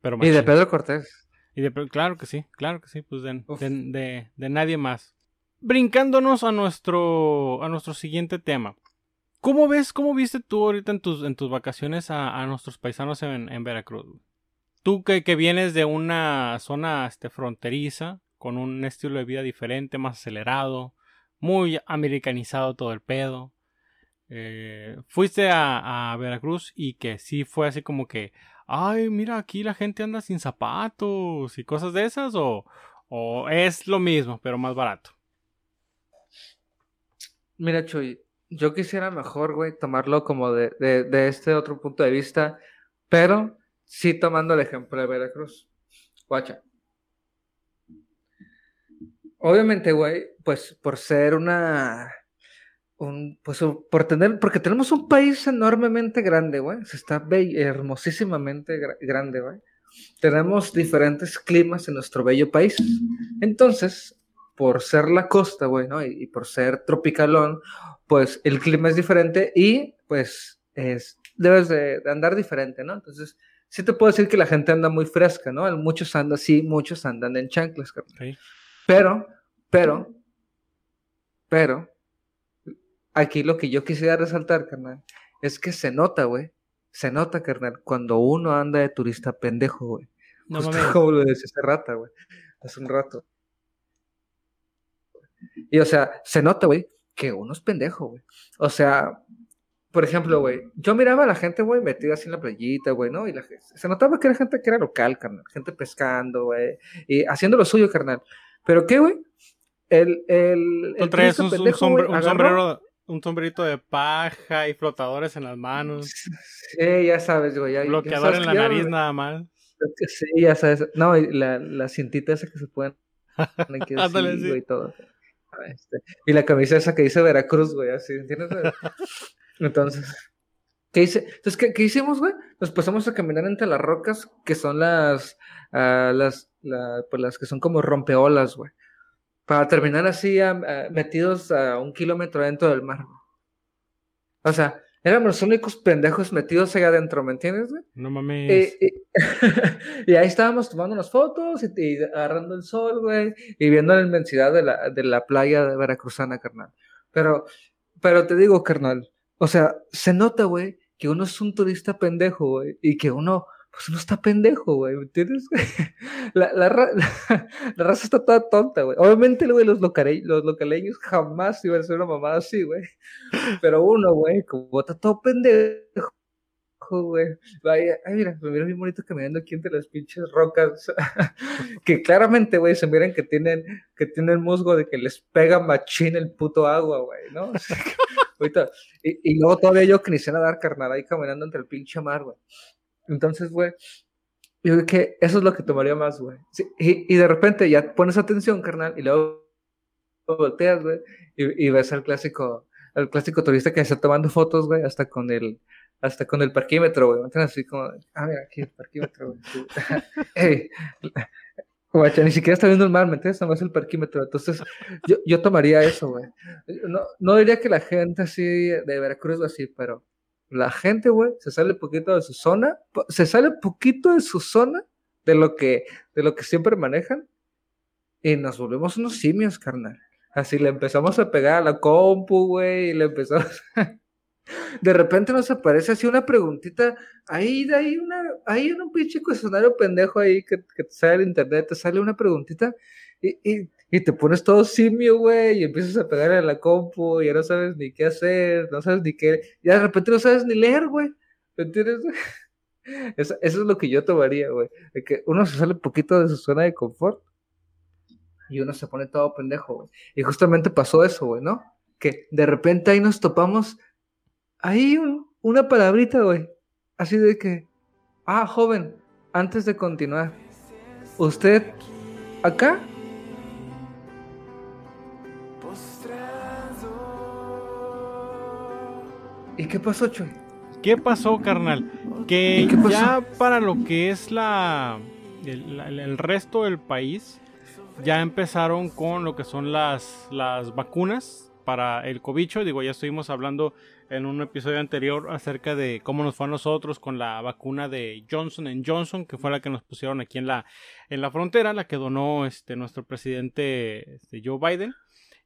Pero Y de. Pedro Cortés. Y de, claro que sí, claro que sí, pues de, de, de- de nadie más. Brincándonos a nuestro, a nuestro siguiente tema. ¿Cómo ves, cómo viste tú ahorita en tus, en tus vacaciones a, a nuestros paisanos en, en Veracruz? Tú que, que vienes de una zona este, fronteriza, con un estilo de vida diferente, más acelerado, muy americanizado todo el pedo. Eh, fuiste a, Veracruz y que sí fue así como que, ay, mira, aquí la gente anda sin zapatos y cosas de esas, o, o es lo mismo, pero más barato. Mira, Chuy, yo quisiera mejor, güey, tomarlo como de, de este otro punto de vista, pero sí tomando el ejemplo de Veracruz. Guacha. Obviamente, güey, pues por ser una, un, pues por tener, porque tenemos un país enormemente grande, güey, se está hermosísimamente gra- grande, güey. Tenemos diferentes climas en nuestro bello país. Entonces, por ser la costa, güey, ¿no? Y, por ser tropicalón, pues el clima es diferente y pues es, debes de, andar diferente, ¿no? Entonces, sí te puedo decir que la gente anda muy fresca, ¿no? Muchos andan así, muchos andan en chanclas, carnal. ¿ok? Pero, pero, pero, aquí lo que yo quisiera resaltar, carnal, es que se nota, güey. Se nota, carnal, cuando uno anda de turista pendejo, güey. No Justo mames. como lo decía hace rato, güey. Hace un rato. Y o sea, se nota, güey, que uno es pendejo, güey. O sea, por ejemplo, güey, yo miraba a la gente, güey, metida así en la playita, güey, ¿no? Y la se notaba que era gente que era local, carnal. Gente pescando, güey. Y haciendo lo suyo, carnal. Pero qué, güey. El, el, Tú el traes turista un, un pendejo, sombre- güey, un sombrero, un sombrerito de paja y flotadores en las manos, Sí, ya sabes, güey. ya bloqueador sabes en la nariz nada más. Sí, ya sabes. No, y la, la cintita esa que se pueden aquí (laughs) Ándale, sí. y todo. Este, y la camisa esa que dice Veracruz, güey, así, ¿entiendes? (laughs) Entonces, ¿qué hice? Entonces, ¿qué, qué hicimos, güey? Nos pasamos a caminar entre las rocas, que son las, ah, las, la- pues las que son como rompeolas, güey. Para terminar así, ah, ah, metidos a un kilómetro dentro del mar, güey. O sea, éramos los únicos pendejos metidos allá adentro, ¿me entiendes, güey? No mames. Eh, eh, (laughs) y ahí estábamos tomando unas fotos y, y agarrando el sol, güey, y viendo la inmensidad de la, de la playa de Veracruzana, carnal. Pero, pero te digo, carnal, o sea, se nota, güey, que uno es un turista pendejo, güey, y que uno, pues uno está pendejo, güey, ¿me entiendes? (laughs) La, la, (laughs) la, raza está toda tonta, güey. Obviamente, güey, los, locare- los localeños jamás iban a hacer una mamada así, güey. Pero uno, güey, como está todo pendejo, güey. Vaya, ay, mira, me mira bien bonito caminando aquí entre las pinches rocas. (laughs) que claramente, güey, se miran que tienen, que tienen musgo de que les pega machín el puto agua, güey, ¿no? Ahorita- y, luego todavía yo que ni sé nadar, carnal, ahí caminando entre el pinche mar, güey. Entonces, güey, yo creo que eso es lo que tomaría más, güey. Sí, y, de repente ya pones atención, carnal, y luego volteas, güey, y, ves al clásico, al clásico turista que está tomando fotos, güey, hasta con el, hasta con el parquímetro, güey. Así como, ah, mira, aquí parquímetro. (laughs) Guacha, ni siquiera está viendo el mar, ¿me entiendes? Nomás el parquímetro. Entonces, yo, yo tomaría eso, güey. No, no diría que la gente así de Veracruz o así, pero la gente, güey, se sale poquito de su zona, se sale poquito de su zona de lo que, de lo que siempre manejan y nos volvemos unos simios, carnal. Así le empezamos a pegar a la compu, güey, y le empezamos. (laughs) De repente nos aparece así una preguntita, ahí, ahí, una, hay un pinche cuestionario pendejo ahí que, que te sale en internet, te sale una preguntita y, y, y te pones todo simio, güey, y empiezas a pegarle a la compu, y ya no sabes ni qué hacer, no sabes ni qué, ya de repente no sabes ni leer, güey, ¿me entiendes? (laughs) Eso, eso es lo que yo tomaría, güey, que uno se sale un poquito de su zona de confort y uno se pone todo pendejo, güey. Y justamente pasó eso, güey, ¿no? Que de repente ahí nos topamos, ahí un- una palabrita, güey, así de que, ah, joven, antes de continuar, ¿usted acá? ¿Y qué pasó, Chuy? ¿Qué pasó, carnal? Que ya para lo que es la el, la- el resto del país, ya empezaron con lo que son las, las vacunas para el cobicho. Digo, ya estuvimos hablando en un episodio anterior acerca de cómo nos fue a nosotros con la vacuna de Johnson Johnson, que fue la que nos pusieron aquí en la, en la frontera, la que donó este, nuestro presidente este, Joe Biden.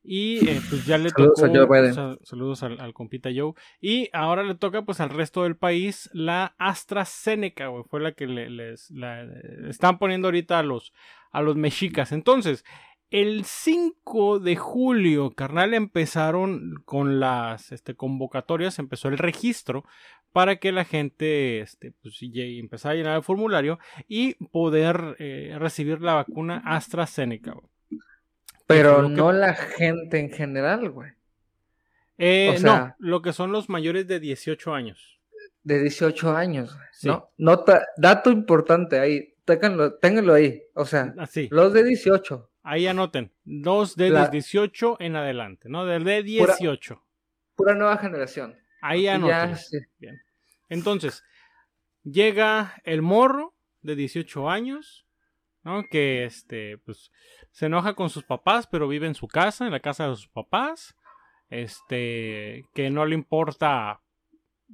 Y eh, pues ya le Saludos tocó. a Joe Biden. sa- saludos al, al compita Joe. Y ahora le toca pues al resto del país la AstraZeneca, güey. Fue la que le- les la, están poniendo ahorita a los, a los mexicas. Entonces, el 5 de julio, carnal, empezaron con las este, convocatorias, empezó el registro para que la gente este, pues, empezara a llenar el formulario y poder eh, recibir la vacuna AstraZeneca. Pero que- no la gente en general, güey. Eh, O sea- no, lo que son los mayores de 18 años. De 18 años, güey, Sí. ¿no? Nota, dato importante ahí, ténganlo, ténganlo ahí. O sea, Así. los de 18, Ahí anoten. Dos de La- los 18 en adelante, ¿no? Del de 18. pura nueva generación. Ahí anoten. ya, sí. Bien. Entonces, llega el morro de 18 años, ¿no? Que este, pues, se enoja con sus papás, pero vive en su casa, en la casa de sus papás. Este, que no le importa,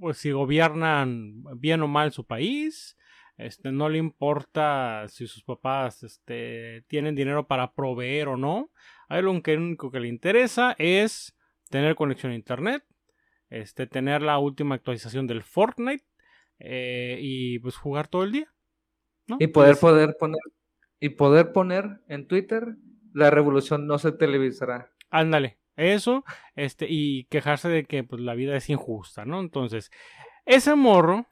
pues, si gobiernan bien o mal su país. Este, no le importa si sus papás, este, tienen dinero para proveer o no. A él lo que- único que le interesa es tener conexión a internet, este, tener la última actualización del Fortnite eh, y pues jugar todo el día. ¿no? Y poder poder poner y poder poner en Twitter la revolución no se televisará. Ándale, eso, este, y quejarse de que pues la vida es injusta, ¿no? Entonces, ese morro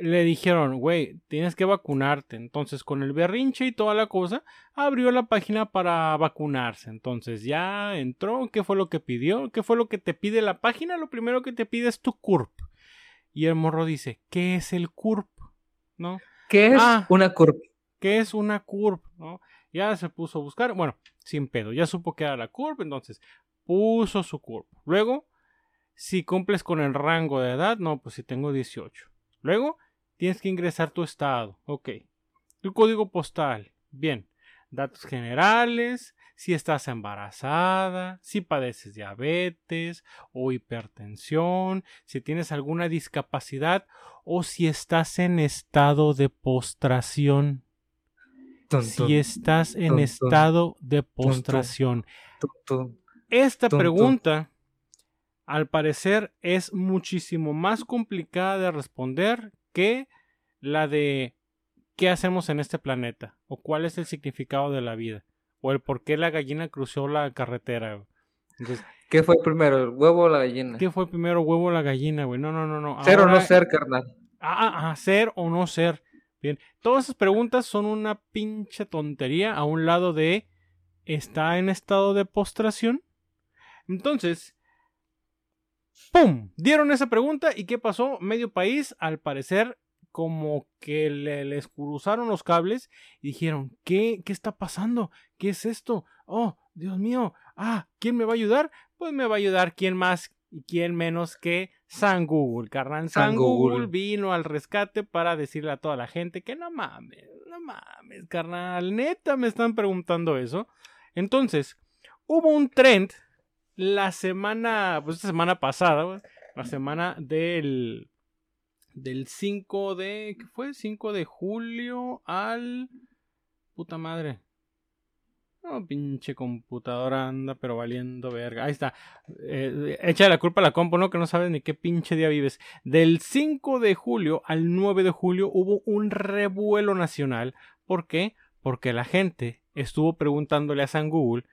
le dijeron, güey, tienes que vacunarte. Entonces, con el berrinche y toda la cosa, abrió la página para vacunarse. Entonces, ya entró, ¿qué fue lo que pidió? ¿Qué fue lo que te pide la página? Lo primero que te pide es tu CURP. Y el morro dice, ¿qué es el CURP? ¿No? ¿Qué es Ah. una curva? ¿Qué es una curva? ¿no? Ya se puso a buscar, bueno, sin pedo, ya supo que era la curva, entonces puso su curva. Luego, si cumples con el rango de edad, no, pues si tengo 18. Luego, tienes que ingresar tu estado, ok. Tu código postal, bien. Datos generales, si estás embarazada, si padeces diabetes o hipertensión, si tienes alguna discapacidad o si estás en estado de postración. Si estás en estado de postración. Esta pregunta, al parecer, es muchísimo más complicada de responder que la de ¿qué hacemos en este planeta? o cuál es el significado de la vida, o el por qué la gallina cruzó la carretera. Entonces, ¿Qué fue primero, el huevo o la gallina? ¿qué fue primero, huevo o la gallina, güey? No, no, no, no. Ser o no ser, carnal. Ah, ah, ah, ser o no ser. Bien, todas esas preguntas son una pinche tontería a un lado de ¿está en estado de postración? Entonces, ¡pum! Dieron esa pregunta y ¿qué pasó? Medio país, al parecer, como que le, les cruzaron los cables y dijeron, ¿qué, ¿qué está pasando? ¿Qué es esto? Oh, Dios mío, ah, ¿quién me va a ayudar? Pues me va a ayudar quién más y quién menos que San Google, carnal. San, San Google. Google. vino al rescate para decirle a toda la gente que no mames, no mames, carnal, neta me están preguntando eso. Entonces, hubo un trend la semana, pues esta semana pasada, güey, la semana del del 5 de ¿qué fue? 5 de julio al puta madre. Oh, pinche computadora anda, pero valiendo verga. Ahí está. Eh, echa la culpa a la compu, ¿no? Que no sabes ni qué pinche día vives. Del 5 de julio al 9 de julio hubo un revuelo nacional. ¿Por qué? Porque la gente estuvo preguntándole a San Google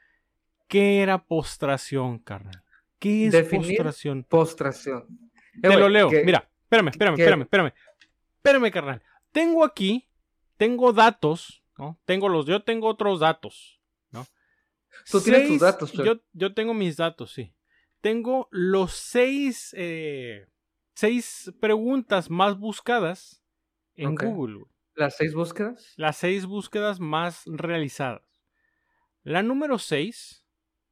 qué era postración, carnal. ¿Qué es Definir postración? Postración. Eh, Te lo leo. que- Mira, espérame, espérame, que- espérame, espérame. Espérame, carnal. Tengo aquí, tengo datos, ¿no? Tengo los, yo tengo otros datos, ¿no? Tú tienes tus datos, Fer. Yo, yo tengo mis datos, sí. Tengo los seis, eh, seis preguntas más buscadas en. Google. güey. Las seis búsquedas. Las seis búsquedas más realizadas. La número seis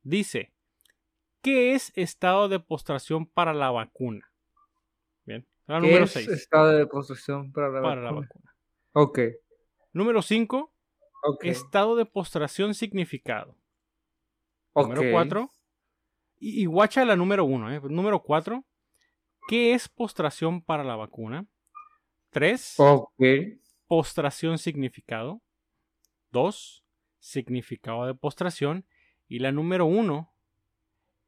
dice, ¿qué es estado de postración para la vacuna? Bien. La ¿Qué número es 6 estado de postración para la para la vacuna? vacuna. Ok, Número 5, ok. estado de postración significado. ok. Número 4, y, y guacha la número 1, ¿eh? Número 4, ¿qué es postración para la vacuna? 3, Ok. postración significado. 2, significado de postración. Y la número 1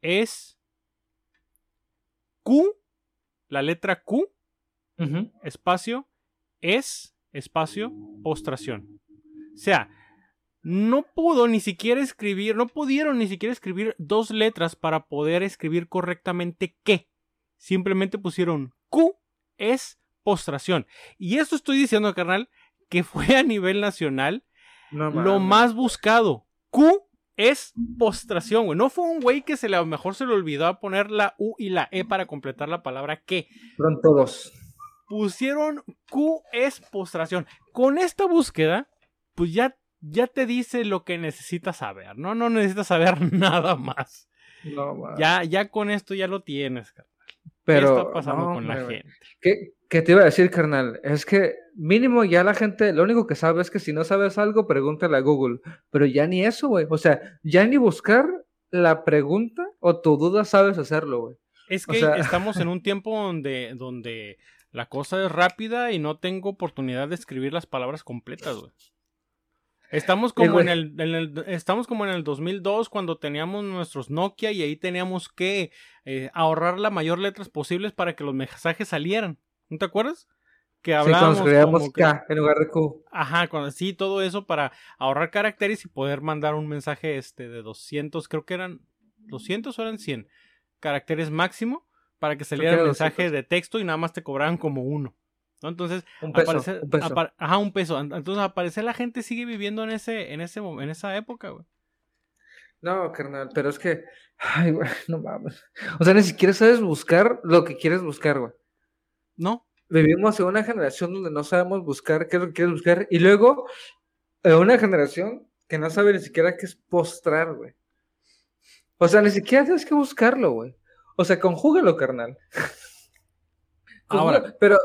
es Q, la letra Q, espacio, es, espacio, postración. O sea, no pudo ni siquiera escribir, no pudieron ni siquiera escribir dos letras para poder escribir correctamente qué. Simplemente pusieron Q, es, postración. Y esto estoy diciendo, carnal, que fue a nivel nacional No lo más buscado. Q es postración, güey. No fue un güey que se le, a lo mejor se le olvidó poner la U y la E para completar la palabra que. Fueron todos. Pusieron Q es postración. Con esta búsqueda, pues ya, ya te dice lo que necesitas saber, ¿no? No necesitas saber (laughs) nada más. No. Ya, ya con esto ya lo tienes, carnal. Pero, ¿Qué está pasando no, con la hombre, gente? ¿Qué, qué te iba a decir, carnal? Es que mínimo ya la gente, lo único que sabe es que si no sabes algo, pregúntale a Google. Pero ya ni eso, güey. O sea, ya ni buscar la pregunta o tu duda sabes hacerlo, güey. Es O que sea- estamos en (laughs) un tiempo donde, donde la cosa es rápida y no tengo oportunidad de escribir las palabras completas, güey. Estamos como en el, en el- estamos como en el 2002 cuando teníamos nuestros Nokia y ahí teníamos que eh, ahorrar la mayor letras posibles para que los mensajes salieran. ¿No te acuerdas? Que Sí, hablábamos escribíamos como que- K en lugar de Q. Ajá, cuando, sí, todo eso para ahorrar caracteres y poder mandar un mensaje este de 200, creo que eran 200 o eran 100 caracteres máximo para que saliera el mensaje 200. de texto y nada más te cobraban como uno. ¿No? Entonces, Un peso, aparece- un peso. apar- ajá, un peso. Entonces, al parecer la gente sigue viviendo en ese en ese en esa época, güey. No, carnal, pero es que, ay, güey, no mames. O sea, ni siquiera sabes buscar lo que quieres buscar, güey. No, Vivimos en una generación donde no sabemos buscar qué es lo que quieres buscar y luego en una generación que no sabe ni siquiera qué es postrar, güey. O sea, ni siquiera tienes que buscarlo, güey. O sea, conjúgalo, carnal. Ahora. Pero,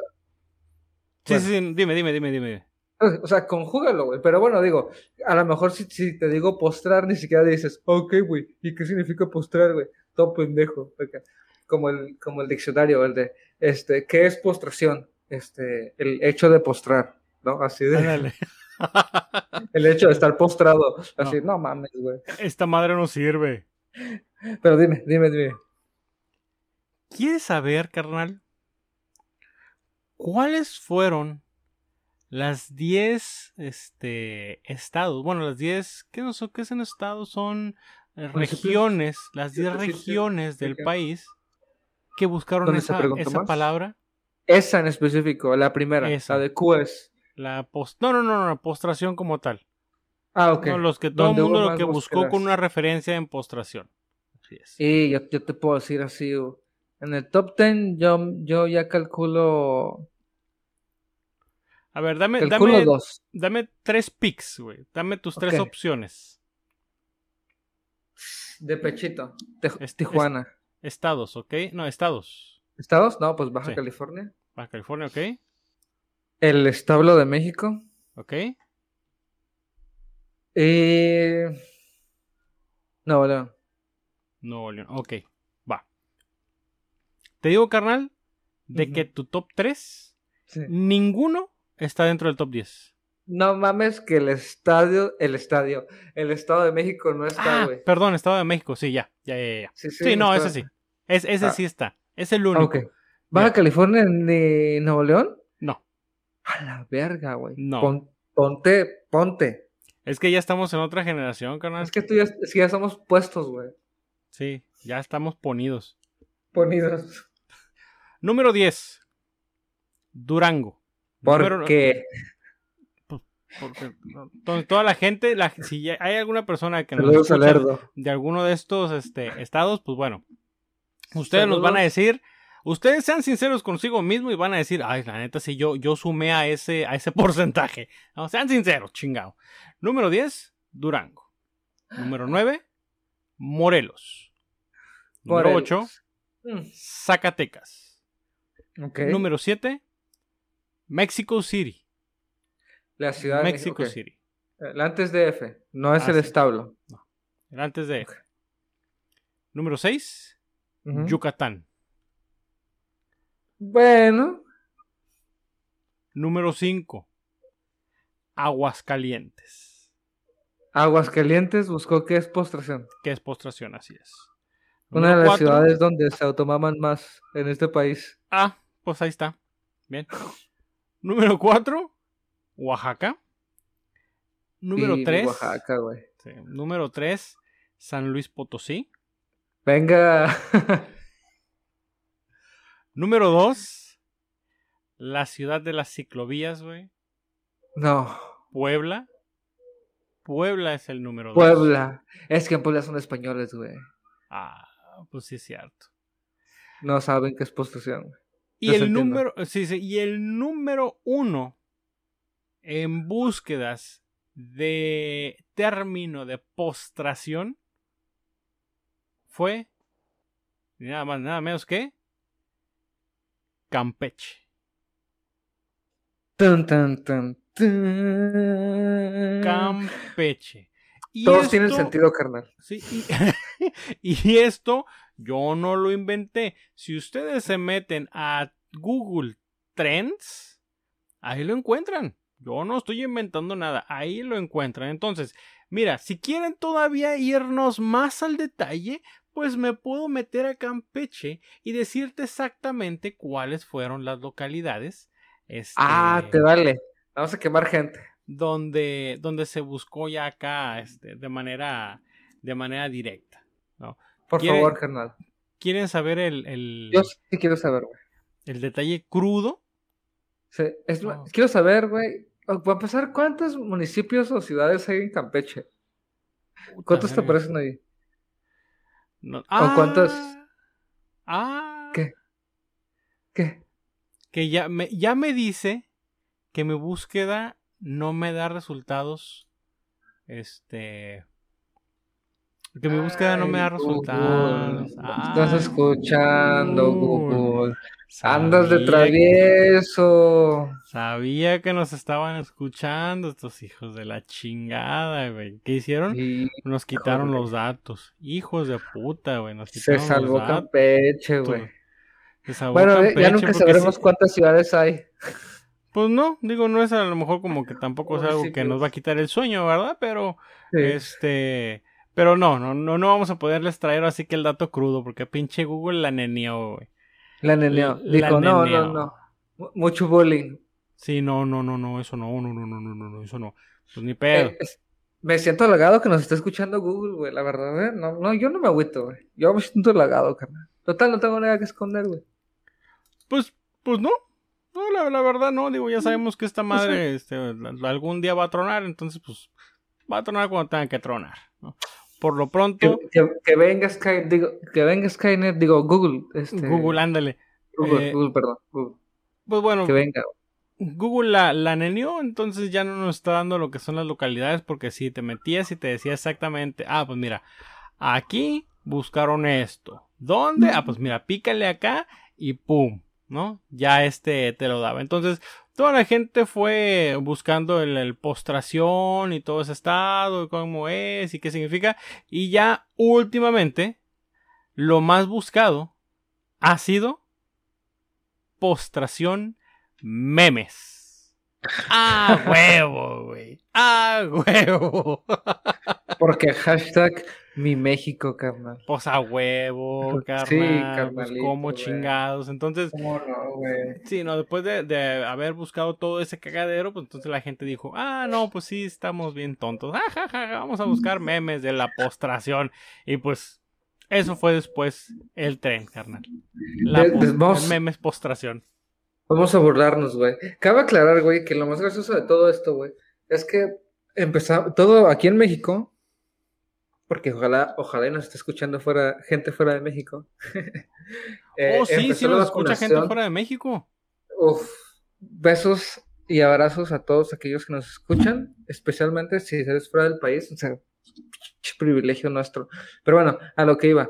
Bueno. sí, sí, dime, dime, dime, dime. o sea, conjúgalo, güey. Pero bueno, digo, a lo mejor si, si te digo postrar, ni siquiera dices, ok, güey, ¿y qué significa postrar, güey? Todo pendejo. Como el, como el diccionario, el de, este, ¿qué es postración? Este, el hecho de postrar, ¿no? Así de, Ándale. (laughs) el hecho de estar postrado. Así, no, mames, güey. Esta madre no sirve. Pero dime, dime, dime. ¿Quieres saber, carnal? ¿Cuáles fueron las 10 este, estados? Bueno, las 10, ¿qué, no son, ¿qué son estados? Son eh, Municipios. regiones, las 10 Sí, sí, sí. regiones del país que buscaron ¿Dónde se esa, esa palabra. Esa en específico, la primera, Esa. la de Q es. La post no, no, no, no, postración como tal. Ah, ok. No, los que todo el mundo lo que buscó con una referencia en postración. Así es. Y yo, yo te puedo decir así, güey. En el top 10 yo, yo ya calculo, A ver, dame, calculo dame, dos. dame tres picks, güey. Dame tus tres opciones. De pechito. Te- Es- Tijuana. Estados, ¿ok? No, estados. ¿Estados? No, pues Baja Sí. California. Baja California, ¿ok? El establo de México. ¿Ok? Y... Nuevo León. Nuevo León. Ok. Te digo, carnal, de que tu top 3, Sí. ninguno está dentro del top 10. No mames que el estadio, el estadio, el Estado de México no está, Ah, güey. perdón, Estado de México, sí, ya, ya, ya, ya. sí, Sí, no, está- ese sí. Es, ese Ah. sí está. Es el Ah, único. ok. ¿Baja Bien. California ni Nuevo León? No. A la verga, güey. No. Pon- ponte, ponte. Es que ya estamos en otra generación, carnal. Es que tú ya, es que ya somos puestos, güey. Sí, ya estamos ponidos. Ponidos. Número 10. Durango. Número- Porque porque, entonces, toda la gente, la, si hay alguna persona que nos de alguno de estos este, estados, pues bueno, ustedes nos van a decir, ustedes sean sinceros consigo mismo y van a decir, ay, la neta, si yo, yo sumé a ese, a ese (laughs) porcentaje. No, sean sinceros, chingado. Número 10, Durango. Número 9, Morelos. Número 8, Morelos. Zacatecas. Número 7, Mexico City. La ciudad de Mexico México. City. El antes de F. No es Ah, el sí. establo. El antes de. Ok. Número 6, Ujú. Yucatán. Bueno. Número 5, Aguascalientes. Aguascalientes buscó qué es postración. Que es postración, así es. Una de las cuatro, ciudades donde se automaman más en este país. Ah, pues ahí está. Bien. Número 4, Oaxaca. Número Y 3, Oaxaca, güey. número 3, San Luis Potosí. Venga. (laughs) Número 2, la ciudad de las ciclovías, güey. no. Puebla. Puebla es el número 2. Puebla. Es que en Puebla son españoles, güey. Ah, pues sí es cierto. No saben qué es postración. Y el número, sí, sí, y el número uno en búsquedas de término de postración fue nada más, nada menos que Campeche. Tun, tun, tun. Campeche. Y Todos tienen sentido, carnal. Sí, y, (laughs) (laughs) y esto yo no lo inventé. Si ustedes se meten a Google Trends, ahí lo encuentran. Yo no estoy inventando nada, ahí lo encuentran. Entonces, mira, si quieren todavía irnos más al detalle, pues me puedo meter a Campeche y decirte exactamente cuáles fueron las localidades. este, Ah, te vale. Vamos a quemar gente. donde, donde se buscó ya acá este, de manera de manera directa. Por ¿Quiere- favor, carnal. ¿Quieren saber el, el, Yo sí quiero saber, güey. el detalle crudo? Sí, es- No. Quiero saber, güey. o- Para empezar, ¿cuántos municipios o ciudades hay en Campeche? ¿Cuántos te verga. parecen ahí? No- cuántas? Ah, ¿Qué? ¿Qué? que ya me, ya me dice que mi búsqueda no me da resultados. Este. Que mi búsqueda no me da resultados. Estás Ay, escuchando, Google. Google. Andas de que- travieso. Sabía que nos estaban escuchando estos hijos de la chingada, güey. ¿Qué hicieron? Nos quitaron los datos. Hijos de puta, güey. Nos se quitaron salvó los datos. Campeche, güey. Se salvó Bueno, eh, Campeche ya nunca sabremos sí- cuántas ciudades hay. Pues no, digo, no es a lo mejor como que tampoco es algo que nos va a quitar el sueño, ¿verdad? Pero, Sí. este... Pero no, no, no, no vamos a poderles traer así que el dato crudo, porque pinche Google la neneó, güey. La neneó. Dijo, no, no, no. Mu- Mucho bullying. Sí, no, no, no, no, eso no, no, no, no, no, no, eso no. Pues ni pedo. Eh, es- me siento halagado que nos esté escuchando Google, güey, la verdad, ¿eh? No, no, yo no me agüito, güey. Yo me siento halagado, carnal. Total, no tengo nada que esconder, güey. Pues, pues no. No, la, la verdad no, digo, ya sabemos que esta madre este, algún día va a tronar, entonces pues va a tronar cuando tenga que tronar. ¿no? Por lo Que, pronto, que, que venga Skynet, digo, que venga Skynet, digo, Google, este, Google, ándale. Google, eh, Google, perdón, Google, Pues bueno, que venga. Google la, la neneó, entonces ya no nos está dando lo que son las localidades, porque si te metías y te decía exactamente, ah, pues mira, aquí buscaron esto. ¿Dónde? Ah, pues mira, pícale acá y pum, ¿no? Ya este te lo daba. Entonces, toda la gente fue buscando el, postración y todo ese estado, cómo es y qué significa. Y ya últimamente, lo más buscado ha sido postración memes. ¡Ah, huevo, güey! ¡Ah, huevo! Porque hashtag mi México, carnal. Pues a huevo, (laughs) carnal. Sí, pues, como chingados. Entonces, ¿Cómo no, güey? sí, no, después de, de haber buscado todo ese cagadero, pues entonces la gente dijo, ah, no, pues sí, estamos bien tontos. Ah, ja, vamos a buscar (laughs) memes de la postración. Y pues, eso fue después el tren, carnal. La De- el memes postración. Vamos a burlarnos, güey. Cabe aclarar, güey, que lo más gracioso de todo esto, güey, es que empezamos todo aquí en México, porque ojalá, ojalá y nos esté escuchando fuera, gente fuera de México. (laughs) Eh, oh, sí, sí nos escucha gente fuera de México. Uf, besos y abrazos a todos aquellos que nos escuchan, especialmente si eres fuera del país, o sea, privilegio nuestro. Pero bueno, a lo que iba.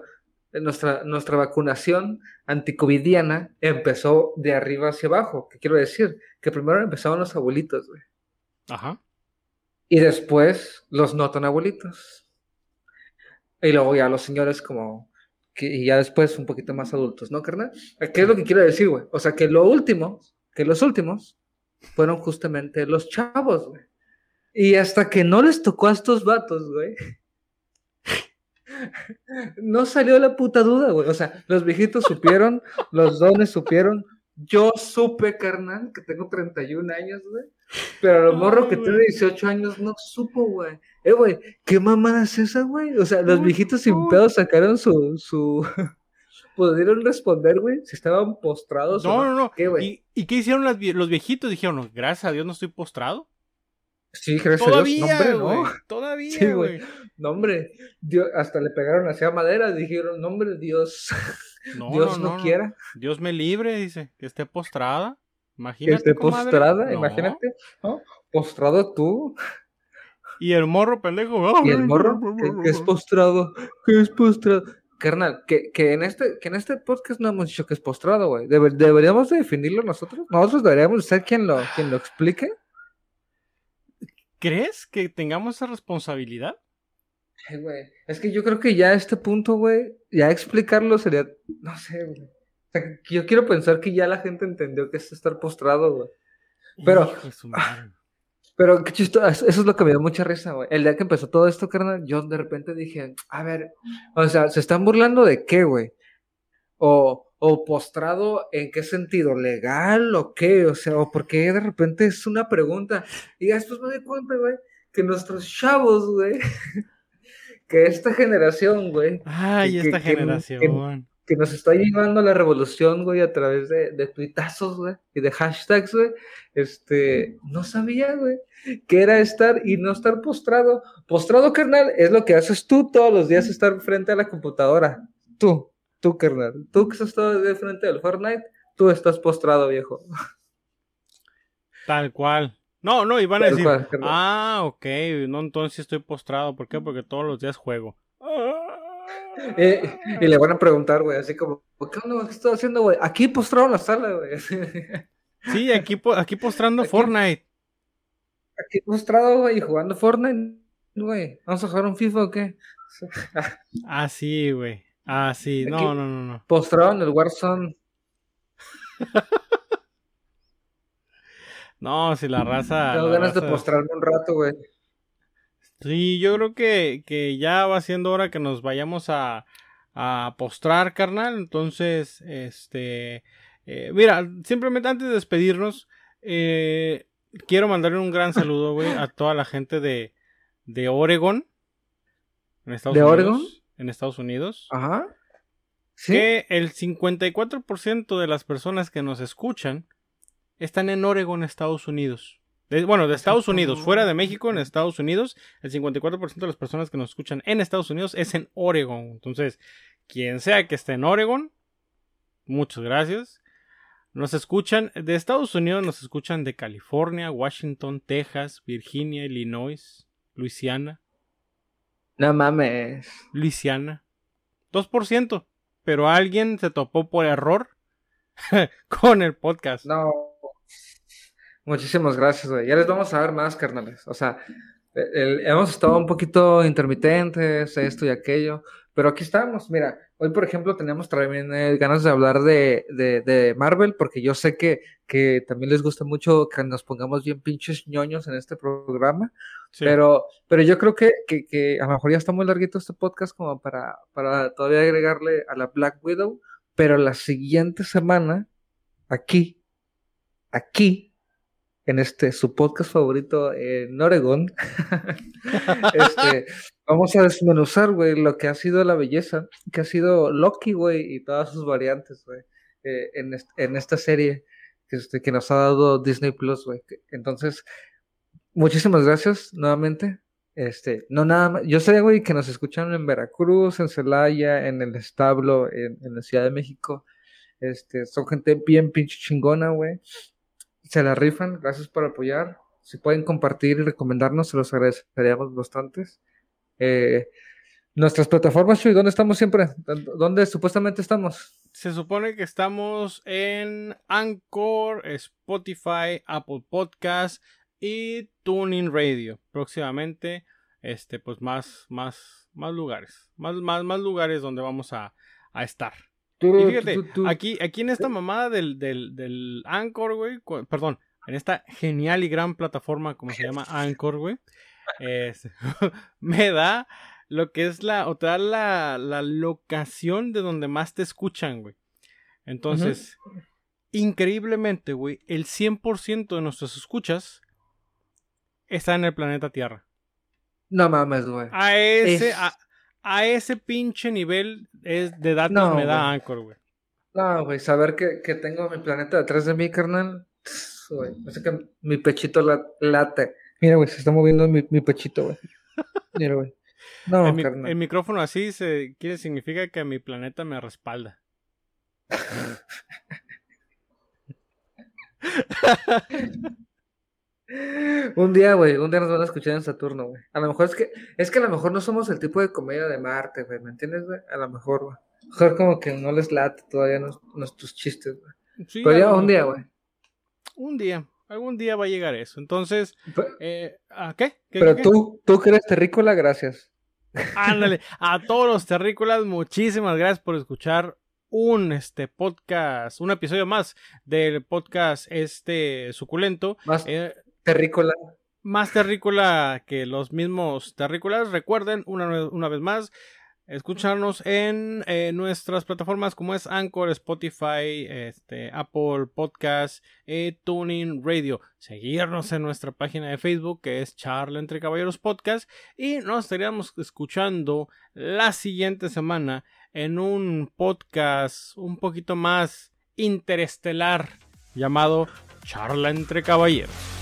Nuestra, nuestra vacunación anticovidiana empezó de arriba hacia abajo. ¿Qué quiero decir? Que primero empezaron los abuelitos, güey. Ajá. Y después los no tan abuelitos. Y luego ya los señores como... Que, y ya después un poquito más adultos, ¿no, carnal? ¿Qué es lo que quiero decir, güey? O sea, que lo último, que los últimos, fueron justamente los chavos, güey. Y hasta que no les tocó a estos vatos, güey. (laughs) No salió la puta duda, güey. O sea, los viejitos supieron, (laughs) los dones supieron. Yo supe, carnal, que tengo 31 años, güey. Pero el morro que Ay, tiene güey. 18 años no supo, güey. Eh, güey, ¿qué mamada es esa, güey? O sea, los viejitos sin pedo sacaron su, su... (laughs) Pudieron responder, güey, si estaban postrados No, o no, no. ¿Y, ¿Y qué hicieron las vie- los viejitos? Dijeron, "No, gracias a Dios no estoy postrado. Sí, gracias a Dios. No, Todavía, hombre, no. güey. (laughs) Todavía, Sí, güey. No, hombre. Dios, hasta le pegaron hacia madera. Dijeron, no, hombre, Dios, No, (laughs) Dios no, no, no, no. quiera Dios me libre, dice, que esté postrada. que Imagínate. esté comadre. postrada. No. Imagínate, ¿no? Postrado tú. Y el morro pendejo. Y el morro, que, es postrado, que es postrado. Carnal, que, que, en este, que en este podcast no hemos dicho que es postrado, güey. Debe- deberíamos de definirlo nosotros. Nosotros deberíamos ser quien lo, quien lo explique. ¿Crees que tengamos esa responsabilidad? Ay, güey. Es que yo creo que ya a este punto, güey, ya explicarlo sería, no sé, güey. O sea, yo quiero pensar que ya la gente entendió que es estar postrado, güey. Pero- Hijo. Pero qué chistoso, eso es lo que me dio mucha risa, güey. El día que empezó todo esto, carnal, yo de repente dije, a ver, o sea, ¿se están burlando de qué, güey? O, o postrado, ¿en qué sentido? ¿Legal o qué? O sea, o porque de repente es una pregunta. Y después me di cuenta, güey, que nuestros chavos, güey, (laughs) que esta generación, güey, Ay, que- esta que- generación. Que nos está llevando a la revolución, güey, a través de, de tuitazos, güey, y de hashtags, güey, este, no sabía, güey, que era estar y no estar postrado. Postrado, carnal, es lo que haces tú todos los días, estar frente a la computadora. Tú, tú, carnal, tú que estás todo día frente al Fortnite, tú estás postrado, viejo. Tal cual. No, no, y van a decir, cual, ah, ok, no, entonces estoy postrado. ¿Por qué? Porque todos los días juego. Eh, y le van a preguntar, güey, así como, ¿qué onda, ¿Qué estás haciendo, güey? Aquí postrado en la sala, güey. (laughs) Sí, aquí, aquí postrando Aquí- Fortnite. Aquí postrado, güey, jugando Fortnite, güey. ¿Vamos a jugar un FIFA o qué? (laughs) Ah, sí, güey. Ah, sí. No, Aquí- no, no, no. Postrado en el Warzone. (laughs) No, si la raza. Tengo ganas de postrarme un rato, güey. Sí, yo creo que, que ya va siendo hora que nos vayamos a, a postrar, carnal. Entonces, este. eh, mira, simplemente antes de despedirnos, eh, quiero mandarle un gran saludo, güey, a toda la gente de, de Oregon. En Estados ¿De Unidos. Oregon? En Estados Unidos. Ajá. ¿Sí? Que el 54% de las personas que nos escuchan están en Oregon, Estados Unidos. De- bueno, de Estados Unidos, fuera de México, en Estados Unidos, el 54% de las personas que nos escuchan en Estados Unidos es en Oregon. Entonces, quien sea que esté en Oregon, muchas gracias. Nos escuchan de Estados Unidos, nos escuchan de California, Washington, Texas, Virginia, Illinois, Luisiana, No mames. Luisiana. 2%. Pero alguien se topó por error (laughs) con el podcast. No. Muchísimas gracias, güey. Ya les vamos a dar más, carnales. O sea, el- hemos estado un poquito intermitentes, esto y aquello. pero aquí estamos. Mira, hoy por ejemplo tenemos también eh, ganas de hablar de, de, de, Marvel, porque yo sé que, que también les gusta mucho que nos pongamos bien pinches ñoños en este programa. Pero, pero yo creo que, que, que, a lo mejor ya está muy larguito este podcast como para, para todavía agregarle a la Black Widow. Pero la siguiente semana, aquí, aquí, en este su podcast favorito en Oregon, (laughs) este, vamos a desmenuzar, güey, lo que ha sido la belleza, que ha sido Loki, güey, y todas sus variantes, güey, eh, en, en, esta serie que, este, que nos ha dado Disney Plus, güey. Entonces, muchísimas gracias nuevamente. Este, no nada más, yo sé, güey, que nos escuchan en Veracruz, en Celaya, en el establo, en, en la Ciudad de México. Este, son gente bien pinche chingona, güey se la rifan, gracias por apoyar. Si pueden compartir y recomendarnos, se los agradeceríamos bastantes. Eh, nuestras plataformas, Chuy, ¿dónde estamos siempre? ¿Dónde supuestamente estamos? Se supone que estamos en Anchor, Spotify, Apple Podcast y Tuning Radio. Próximamente, este, pues más, más, más lugares. Más, más, más lugares donde vamos a, a estar. Y fíjate, aquí, aquí en esta mamada del, del, del Anchor, güey, perdón, en esta genial y gran plataforma como se llama Anchor, güey, (laughs) me da lo que es la, o te da la, la locación de donde más te escuchan, güey. Entonces, increíblemente, güey, el 100% de nuestras escuchas está en el planeta Tierra. No mames, güey. A ese, a ese pinche nivel es de datos me da Anchor, güey. No, güey, saber que, que, tengo mi planeta detrás de mí, carnal. Güey, sé que mi pechito late. Mira, güey, se está moviendo mi, mi pechito, güey. Mira, güey. No, el, carnal. el micrófono así se quiere significa que mi planeta me respalda. (laughs) Un día, güey, un día nos van a escuchar en Saturno, güey. A lo mejor es que, es que a lo mejor no somos el tipo de comedia de Marte, güey, ¿me entiendes, güey? A lo mejor, güey. Mejor como que no les late todavía nuestros chistes, güey. Pero ya un día, güey. Un día, algún día va a llegar eso. Entonces, eh, ¿a qué? Pero tú, tú que eres terrícola, gracias. Ándale, a todos los terrícolas, muchísimas gracias por escuchar un este podcast, un episodio más del podcast este suculento. Más, eh, terrícola. Más terrícola que los mismos terrícolas. Recuerden, una, una vez más, escucharnos en eh, nuestras plataformas como es Anchor, Spotify, este, Apple Podcast, eh, Tuning Radio. Seguirnos en nuestra página de Facebook que es Charla entre Caballeros Podcast. Y nos estaríamos escuchando la siguiente semana en un podcast un poquito más interestelar llamado Charla entre Caballeros.